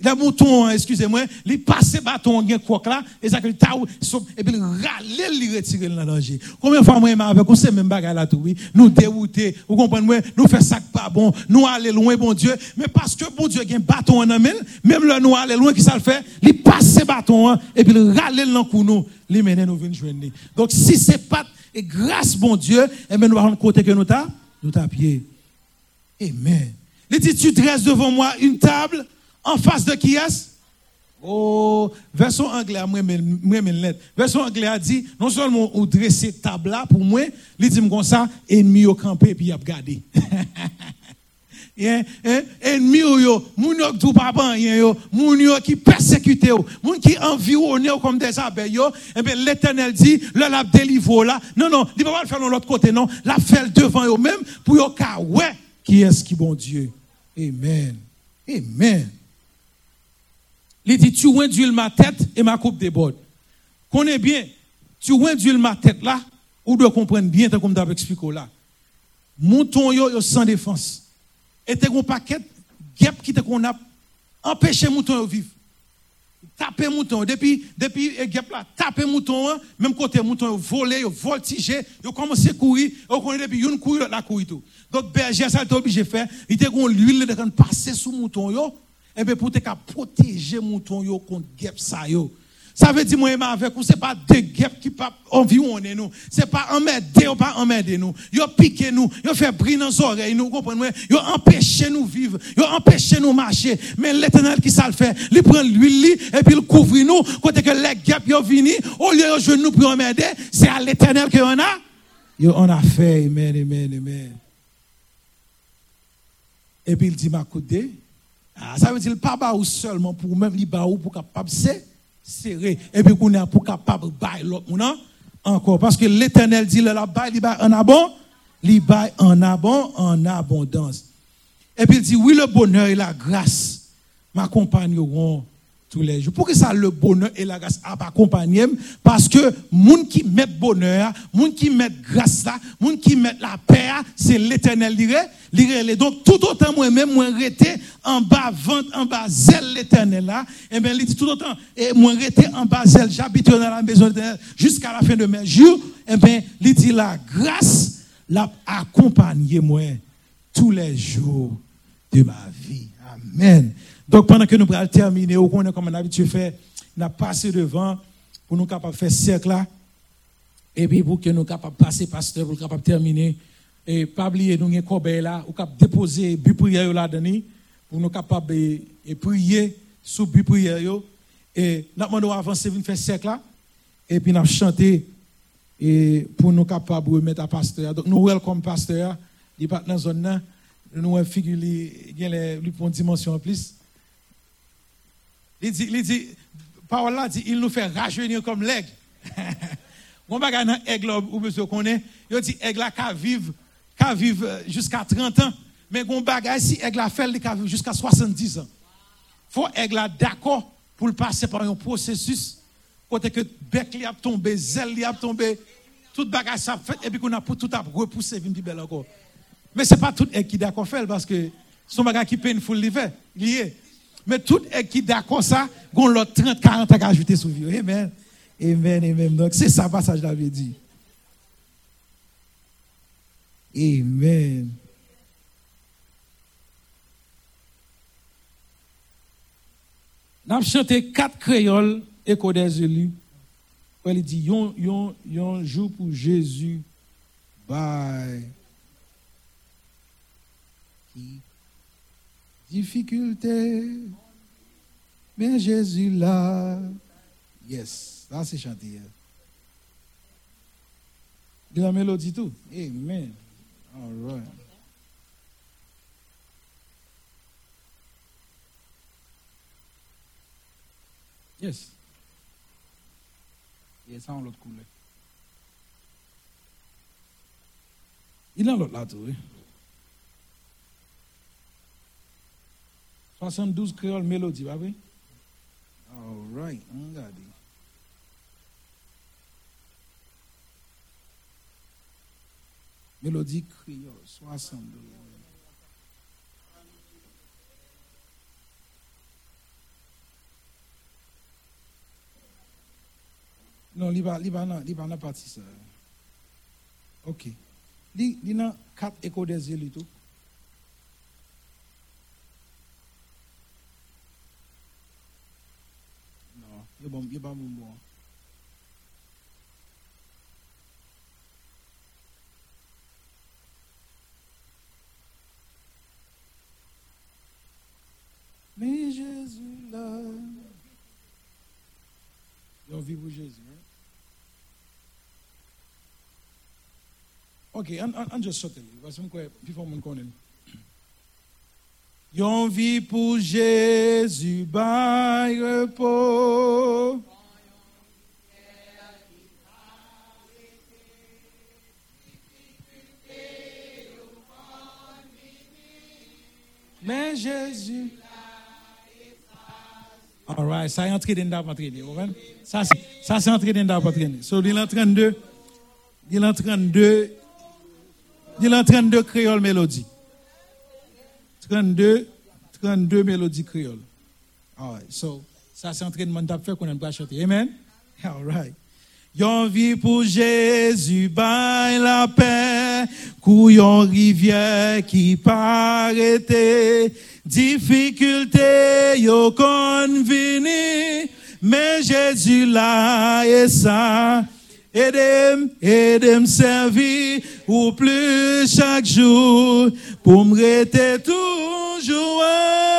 Les moutons, excusez-moi, il passe bâton en croc là, et ça que et puis il râle, il retire le danger. Combien de fois moi avec vous, c'est même bagarre là tout, oui? Nous dérouter, vous comprenez, nous faire ça pas bon, nous aller loin, bon Dieu, mais parce que bon Dieu a un bâton en main, même le nous aller loin, qui ça le fait, il passe bâton, hein, et puis il râle dans le nous, il mène nous venir joindre. Donc si c'est pas, grâce bon Dieu, et bien nous allons côté que nous t'a, nous t'a pied. Amen. Il dit, tu dresses devant moi une table, en face de qui est-ce? Oh, version anglais, moi, moi, Version anglais a dit, non seulement on dresse table là pour moi, il dit comme ça, ennemi au campé, puis il a regardé. ennemi yo, moun yo tout pas yo, moun yo qui persécute yo, moun qui environne comme des abeilles yo, et bien l'Éternel dit, le la délivre là. Non non, il va pas le faire de l'autre côté non, la faire devant eux même pour yo ka ouais, qui est-ce qui bon Dieu? Amen. Amen. Il dit, tu induis ma tête et ma coupe déborde. Connais bien, tu induis ma tête là, ou doit comprendre bien, comme tu as expliqué là. Mouton yo, sans défense. Et t'es un paquet, gap qui te qu'on a empêché mouton yo vivre. Taper mouton, depuis, depuis, gap là, taper mouton, même côté mouton yo volé, yo voltigé, yo commencé à courir, yo connaît depuis, une courir, la courir tout. Donc berger, ça t'es obligé de faire, il te qu'on l'huile de passer sous mouton yo, et eh bien pour te protéger mouton yo contre guêpe ça yo. Ça veut dire moi avec vous c'est pas deux guêpes qui pas environner nous, c'est pas emmerder ou pas emmerder nous. Yo piqué nous, yo fait briller nos oreilles nous, comprenez Yo empêcher nous vivre, yo empêcher nous marcher. Mais l'Éternel qui ça le fait, il prend l'huile et puis il couvre nous côté que les guêpes yo vini, au lieu de nous pour emmerder, c'est à l'Éternel que on a yo on a fait amen amen amen. Et puis il dit ma coudée ah, ça veut dire pas ou seulement pour même li ou pour capable serrer et puis qu'on est pour capable bailler l'autre encore parce que l'Éternel dit le la bail li en abondance, li bail en abondance en abondance. Et puis il dit oui le bonheur et la grâce m'accompagneront tous les jours. Pourquoi ça, le bonheur et la grâce accompagner Parce que moun qui met bonheur, moun qui met grâce là, moun qui met la paix, c'est l'éternel dirait. Donc, tout autant moi-même, moi, rester en bas, vente en bas, zèle l'éternel là, et eh bien, il dit tout autant, et moi, rester en bas, zèle, j'habite dans la maison jusqu'à la fin de mes jours, et eh bien, il dit la grâce l'a accompagné moi tous les jours de ma vie. Amen. Donc pendant que nous allons terminer, on connaît comme on a l'habitude de faire, nous passé devant pour nous capables de faire cercle là. Et puis pour que nous capables de passer, pasteur, pour nous capables de terminer. Et pas oublier, nous avons un là, ou capables déposer but prière là-dedans, pour nous capables de prier sous but prière. Et nous avons avancer, venir faire cercle là. Et puis nous chanter et pour nous capables de remettre à pasteur. Donc nous welcome pasteur, il pas dans zone là. Nous avons figure, il y a une dimension en plus. Il dit, il dit, parole là dit, il nous fait rajeunir comme l'aigle. On va dans l'aigle, où monsieur connaît, il dit, aigle qui vivre, qui vivre jusqu'à 30 ans. Mais on bagage si aigle a fait, il vivre jusqu'à 70 ans. Faut aigle d'accord pour le passer par un processus, côté que bec li a tombé, zèle li a tombé, tout bagage ça fait, et puis qu'on a pour tout à repousser, vin belle encore. Mais ce n'est pas tout aigle qui d'accord fait, parce que son bagage qui painful li fait, lié. Mais tout est qui d'accord ça, on l'autre 30, 40 à ajouter sur vie. Amen. Amen, amen. Donc c'est ça passage l'avait dit. Amen. Nous chanté quatre créoles, écho des élus. Il dit, yon, yon, yon jour pour Jésus. Bye. Difficulté. Mais Jésus là. Yes, là c'est chanté. Hein. De la mélodie tout. Amen. All right. Yes. Et ça en l'autre couleur. Il a l'autre là tout, oui. 72 créole mélodie, pas vrai? All right, on regarde. Mélodie créole, 72. Non, il va, il va, partie ça. Ok. Il y a quatre échos des îles et tout. Non, il est bon, il est pas bon. bon. Mais Jésus là. Ils ont vu pour Jésus. Hein? Ok, on, on, on just saute. Parce que il faut qu'on connaisse. Yon pour Jésus, repos. Mais Jésus. All right, ça est entré dans la traîner. Ça, ça c'est entré dans la traîner. So, il est en 32. Il est en 32. Il est en 32 créole mélodie. 32, 32 mélodies créoles. All right, so, sa se entraînement tap fè konen pa chante. Amen? All right. Yon vi pou Jésus bay la pè, kou yon rivye ki parete, difikulte yo konvini, men Jésus la e sa, et aidez aidez servir, ou plus chaque jour, pour me toujours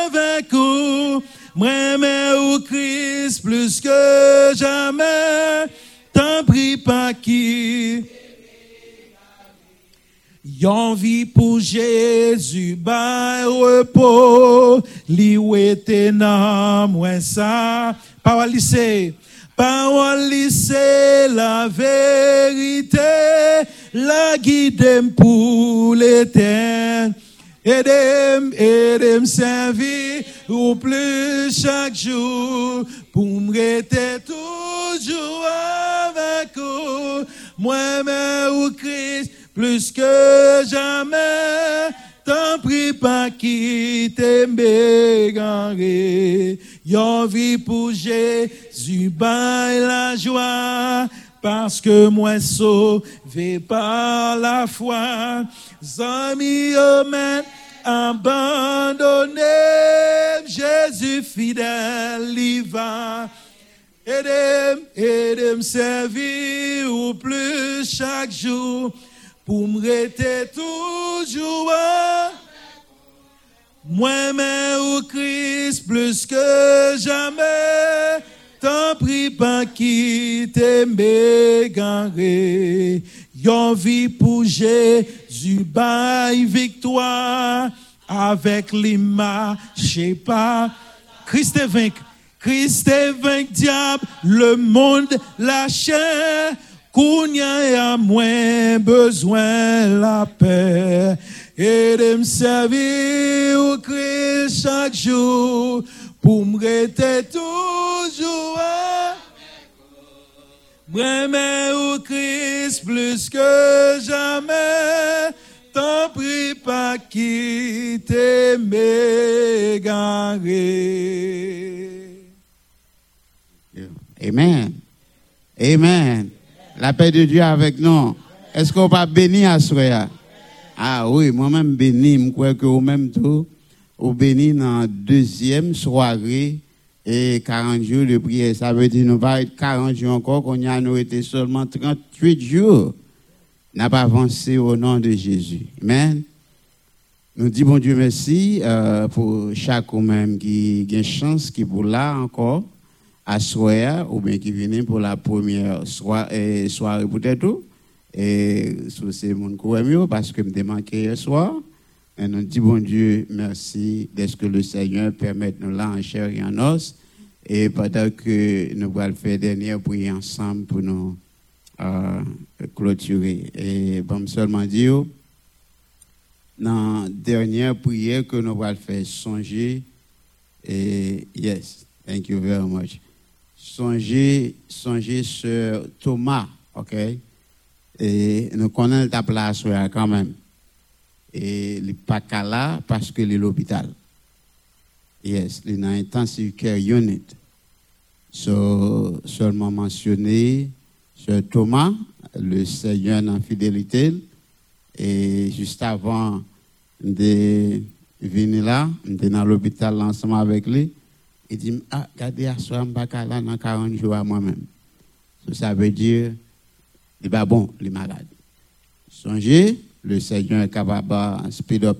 avec vous. Mais au Christ plus que jamais, t'en prie pas qui. Yon vie pour Jésus, by repos, li ou nan moi ça. Parole c'est, parole c'est la vérité, la guide pour l'éternel. Aidez-moi, aidez-moi servir au plus chaque jour pour me rester toujours avec vous. Moi-même au Christ, plus que jamais, t'en prie pas quitter m'égarer. Y'en vie pour Jésus, baille la joie, parce que moi sauvé par la foi, amis, amen, abandonné, Jésus fidèle, il va. Aidez-moi, aidez-moi servir au plus chaque jour pour me rester toujours. Moi-même au Christ plus que jamais. T'en prie pas quitter m'égarer. Yon vie pour Jésus, baille victoire. Avec l'image, je pas. Christ est vaincu. Christ est vaincu, diable, le monde, la chair. Kounya a moins besoin la paix. Et de me servir au Christ chaque jour pour me rester toujours. Moi, au Christ plus que jamais. T'en prie pas quitter m'égarer.
Amen. Amen. La paix de Dieu avec nous. Est-ce qu'on va bénir à soi? Ah oui, moi-même béni, je crois que vous-même tout, vous béni dans la deuxième soirée et 40 jours de prière. Ça veut dire nous va être 40 jours encore, qu'on y a nous été seulement 38 jours. N'a pas avancé au nom de Jésus. Amen. Nous disons bon Dieu merci euh, pour chaque même qui a une chance, qui pour là encore à soir ou bien qui vient pour la première soirée, soirée peut-être et c'est mon mieux parce que me manqué hier soir et nous disons bon Dieu merci d'être que le Seigneur permette nous là en chair et en os et pendant que nous allons faire dernière prière ensemble pour nous euh, clôturer et bon seulement dire dans la dernière prière que nous allons faire songer Et yes, thank you very much. Songez, songez sur Thomas, ok? Et nous connaissons ta place quand même. Et il n'est pas là parce que il est l'hôpital. Yes, il est dans intensive care unit. So, seulement mentionné sur Thomas, le Seigneur en fidélité. Et juste avant de venir là, j'étais dans l'hôpital ensemble avec lui. Il dit, ah, regardez, à je suis là dans 40 jours à moi-même. So, ça veut dire, il va bon, il est malade. Songez, le Seigneur est capable de speed up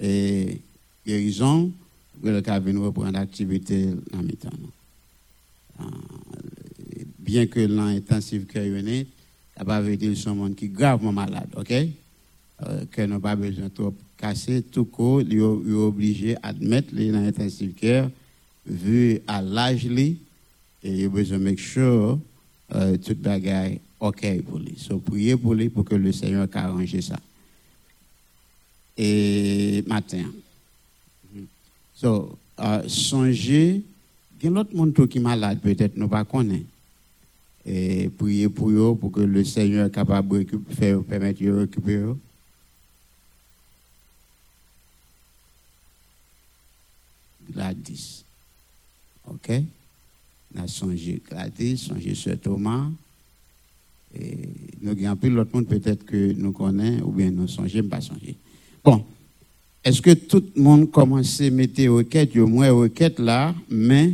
et guérison, pour le cas reprendre l'activité dans le temps. Euh, bien que l'intensive care unit, ça va veut dire son monde qui est gravement malade, ok? Euh, que n'a pas besoin de trop casser, tout court, il est obligé d'admettre les l'intensive care, vu à l'âge, et il a besoin de make sure euh, toute bagaille ok pour lui. So, priez pour lui pour que le Seigneur ait arrangé ça. Et matin. So, euh, songez, il y a l'autre monde qui est malade, peut-être nous pas connaît. Et priez pour eux pour que le Seigneur soit capable de faire, permettre de récupérer. Gladys. OK? On a songé Gladys, songé sur Thomas. Et nous avons plus l'autre monde peut-être que nous connaissons, ou bien nous songez, pas songé. Bon. Est-ce que tout le monde commence à mettre des requêtes, il y a moins requêtes là, mais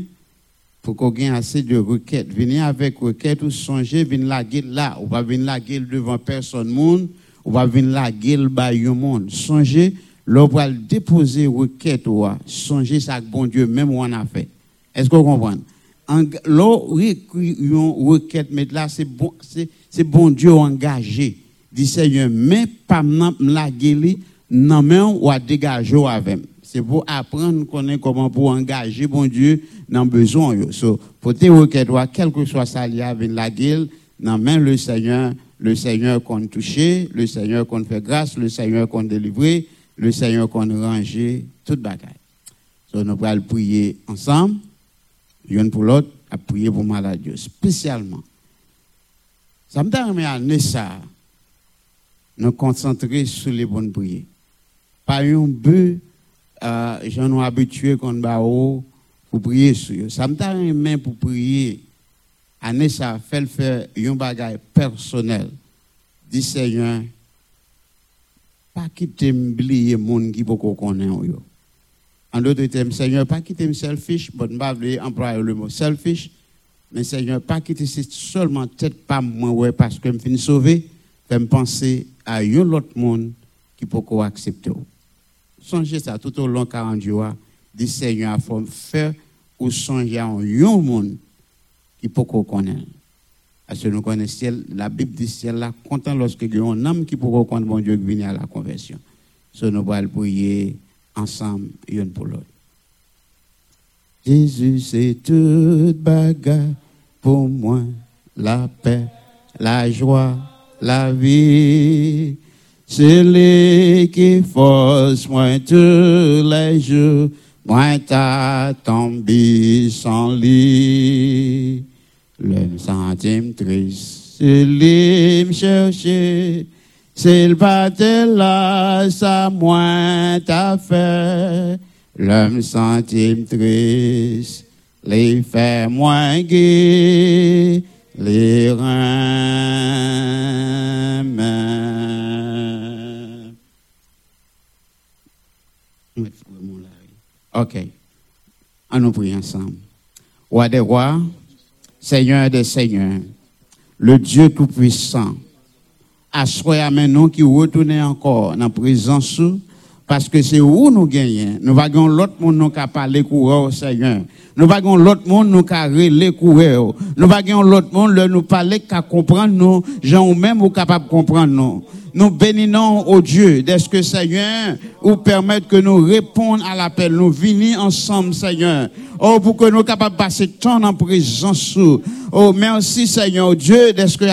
pour qu'on ait assez de requêtes? Venez avec requêtes ou songez, venez la gueule là. Ou pas venir la gueule devant personne monde, ou pas venir la gueule bas monde. Songez, l'on va déposer requête ou songez ça bon Dieu même on a fait. Est-ce que vous comprenez? En- L'on requête, mais là c'est bon, c'est c'est bon Dieu engagé. Dit Seigneur, mais pas la gueule, non mais ou à dégager avec. C'est pour apprendre connaître comment pour engager bon Dieu dans besoin. So, pour tes requêtes, quel que soit ça lié avec la gueule, non mais le Seigneur, le Seigneur qu'on touché, le Seigneur qu'on fait grâce, le Seigneur qu'on délivré, le Seigneur qu'on rangé, toute bagaille. So, nous allons prier ensemble, l'un pour l'autre, à prier pour malade, Dieu, spécialement. Ça me donne à ça, nous concentrer sur les bonnes prières. Pas un but, euh, j'en ai habitué qu'on va pour prier sur eux. Ça me main pour prier. Année ça, fait faire un bagage personnel. Dis Seigneur, pas quitter m'oublier monde qui peut connaître yo. En d'autres termes, Seigneur, pas quitter me selfish, bon, pas vouloir employer le mot selfish, mais Seigneur, pas quitter c'est seulement tête pas moi ouais parce que me fin sauver, fait me penser à un autre monde qui peut accepter. Songez ça tout au long de 40 jours, dit Seigneur, faut faire ou songer à un monde qui peut connaître. Parce que nous connaissons la Bible dit ciel là, content lorsque il y a un homme qui peut connaître bon Dieu qui vient à la conversion. So nous allons prier ensemble, une pour l'autre. Jésus, c'est toute bagarre pour moi, la paix, la joie, la vie. C'est lui qui force moi tous les jours, moi t'as tombé sans lit. Le centime triste, c'est lui me chercher. S'il battait là, ça moins t'a fait. L'homme centime triste, les fait moins gai, les reins. Ok. On nous prie ensemble. Roi des rois, Seigneur des seigneurs, le Dieu tout-puissant, assoyez maintenant qui retourne encore dans la présence sous, parce que c'est où nous gagnons. Nous avons l'autre monde nous qui parler courir au Seigneur. Nous avons l'autre monde nous qui relé courir. Nous avons l'autre monde nous parler qui comprendre nous, gens ou même ou capable comprendre nous. Nous bénissons au Dieu, d'est-ce que Seigneur, ou permettre que nous répondions à l'appel, nous venons ensemble, Seigneur. Oh, pour que nous capables de passer temps en présence. Oh, merci, Seigneur, Dieu, d'est-ce que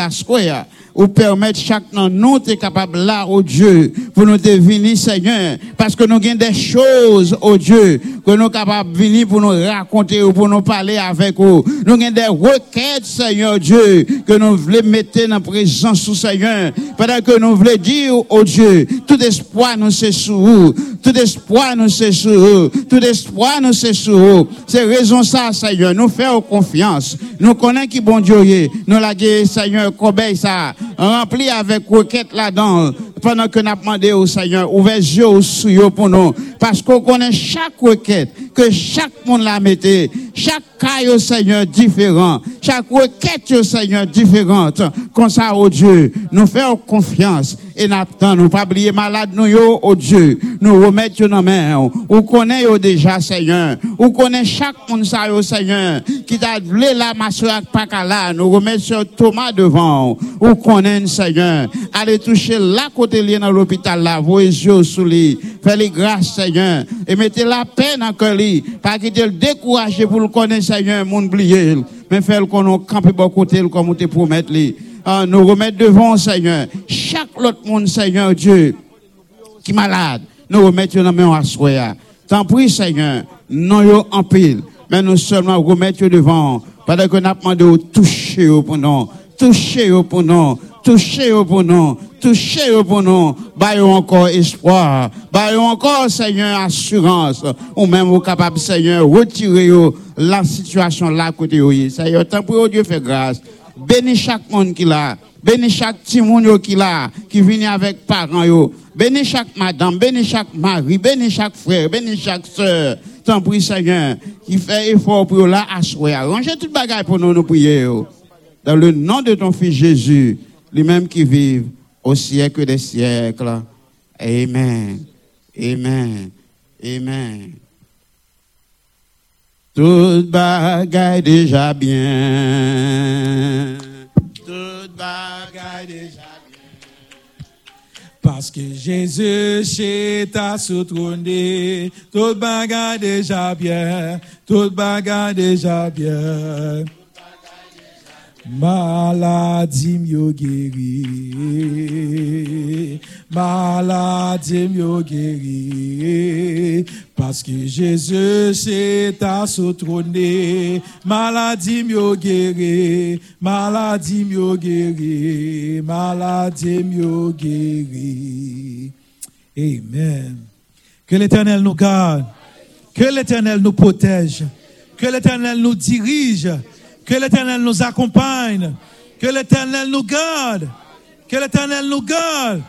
ou permettre chaque nan nous t'es capable là, oh Dieu, pour nous te venir, Seigneur, parce que nous avons des choses, oh Dieu, que nous sommes capables de venir pour nous raconter ou pour nous parler avec vous. Nous avons des requêtes, Seigneur Dieu, que nous voulons mettre dans présence Seigneur, pendant que nous voulons dire, oh Dieu, tout espoir nous c'est sur vous, tout espoir nous c'est sur vous, tout espoir nous c'est sur vous. C'est raison ça, Seigneur, nous faisons confiance, nous connaissons qui bon Dieu est, nous la Seigneur, cobaye ça, rempli avec requête là-dedans, pendant que nous demandé au Seigneur, ouvert yeux sur eux pour nous, parce qu'on connaît chaque requête, que chaque monde la mettait, chaque cas au Seigneur différent, chaque requête au Seigneur différente, comme ça, oh Dieu, nous faisons confiance, et nous nous pas oublier malade nous yo, oh Dieu, nous remettre dans main, ou connaît yo déjà, Seigneur, ou connaît chaque monde ça, oh Seigneur, qui t'a voulu la masseur pas là, nous remettre sur Thomas devant, ou connaît, Seigneur, allez toucher la côté lié dans l'hôpital là, vos yeux sous lui, faites-les grâce, Seigneur, et mettez la peine en cœur lui, pas quitter le décourager pour le connaître, Seigneur, mon oublier, mais faire le qu'on campe bon côté, comme te promettre Ah, nous remettre devant, Seigneur, chaque autre monde, Seigneur Dieu, qui est malade, nous remettre dans main à soi. Tant pis, Seigneur, non en pile, mais nous seulement remettre devant, pendant que nous toucher au pour nous, toucher au pour nous, toucher au pour nous, toucher au pour nous, encore espoir, baillons encore, Seigneur, assurance, ou même au capable, Seigneur, retirer la situation là côté. Seigneur, tant pis, oh Dieu fait grâce. Bénis chaque monde qui l'a. Bénis chaque petit monde qui l'a, qui vient avec parents yo. Bénis chaque madame, bénis chaque mari, bénis chaque frère, bénis chaque soeur. Tant pis, Seigneur, qui fait effort pour là asseoir. Rangez toute bagaille pour nous, nous prier. Dans le nom de ton fils Jésus, lui-même qui vit au siècle des siècles. Amen. Amen. Amen. Toute bagaille déjà bien. Toute bagaille déjà bien.
Parce que Jésus chez ta trôné, toute bagarre déjà bien, toute bagarre déjà bien. Maladie m'yo guéri, maladie m'yo guéri, parce que Jésus c'est ta trôné, maladie m'yo guéri, maladie m'yo guéri, maladie m'yo guéri. Amen. Que l'Éternel nous garde, que l'Éternel nous protège, que l'Éternel nous dirige, que l'Éternel nous accompagne, que l'Éternel nous garde, que l'Éternel nous garde.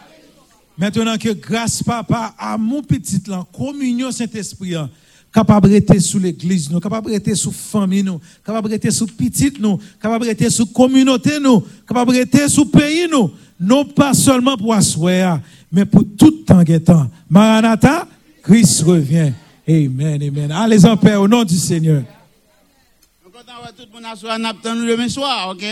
Maintenant que grâce papa à mon petit là, communion Saint-Esprit, hein, capable d'être sous l'église, nous, capable d'être sous famille, nous, capable d'être sous petite, nous, capable d'être sous communauté, nous, capable d'être sous pays, nous, non pas seulement pour asseoir, mais pour tout temps et temps. Maranatha, Christ revient. Amen, amen. Allez en paix au nom du Seigneur.
Tout le monde à soir, demain soir, ok?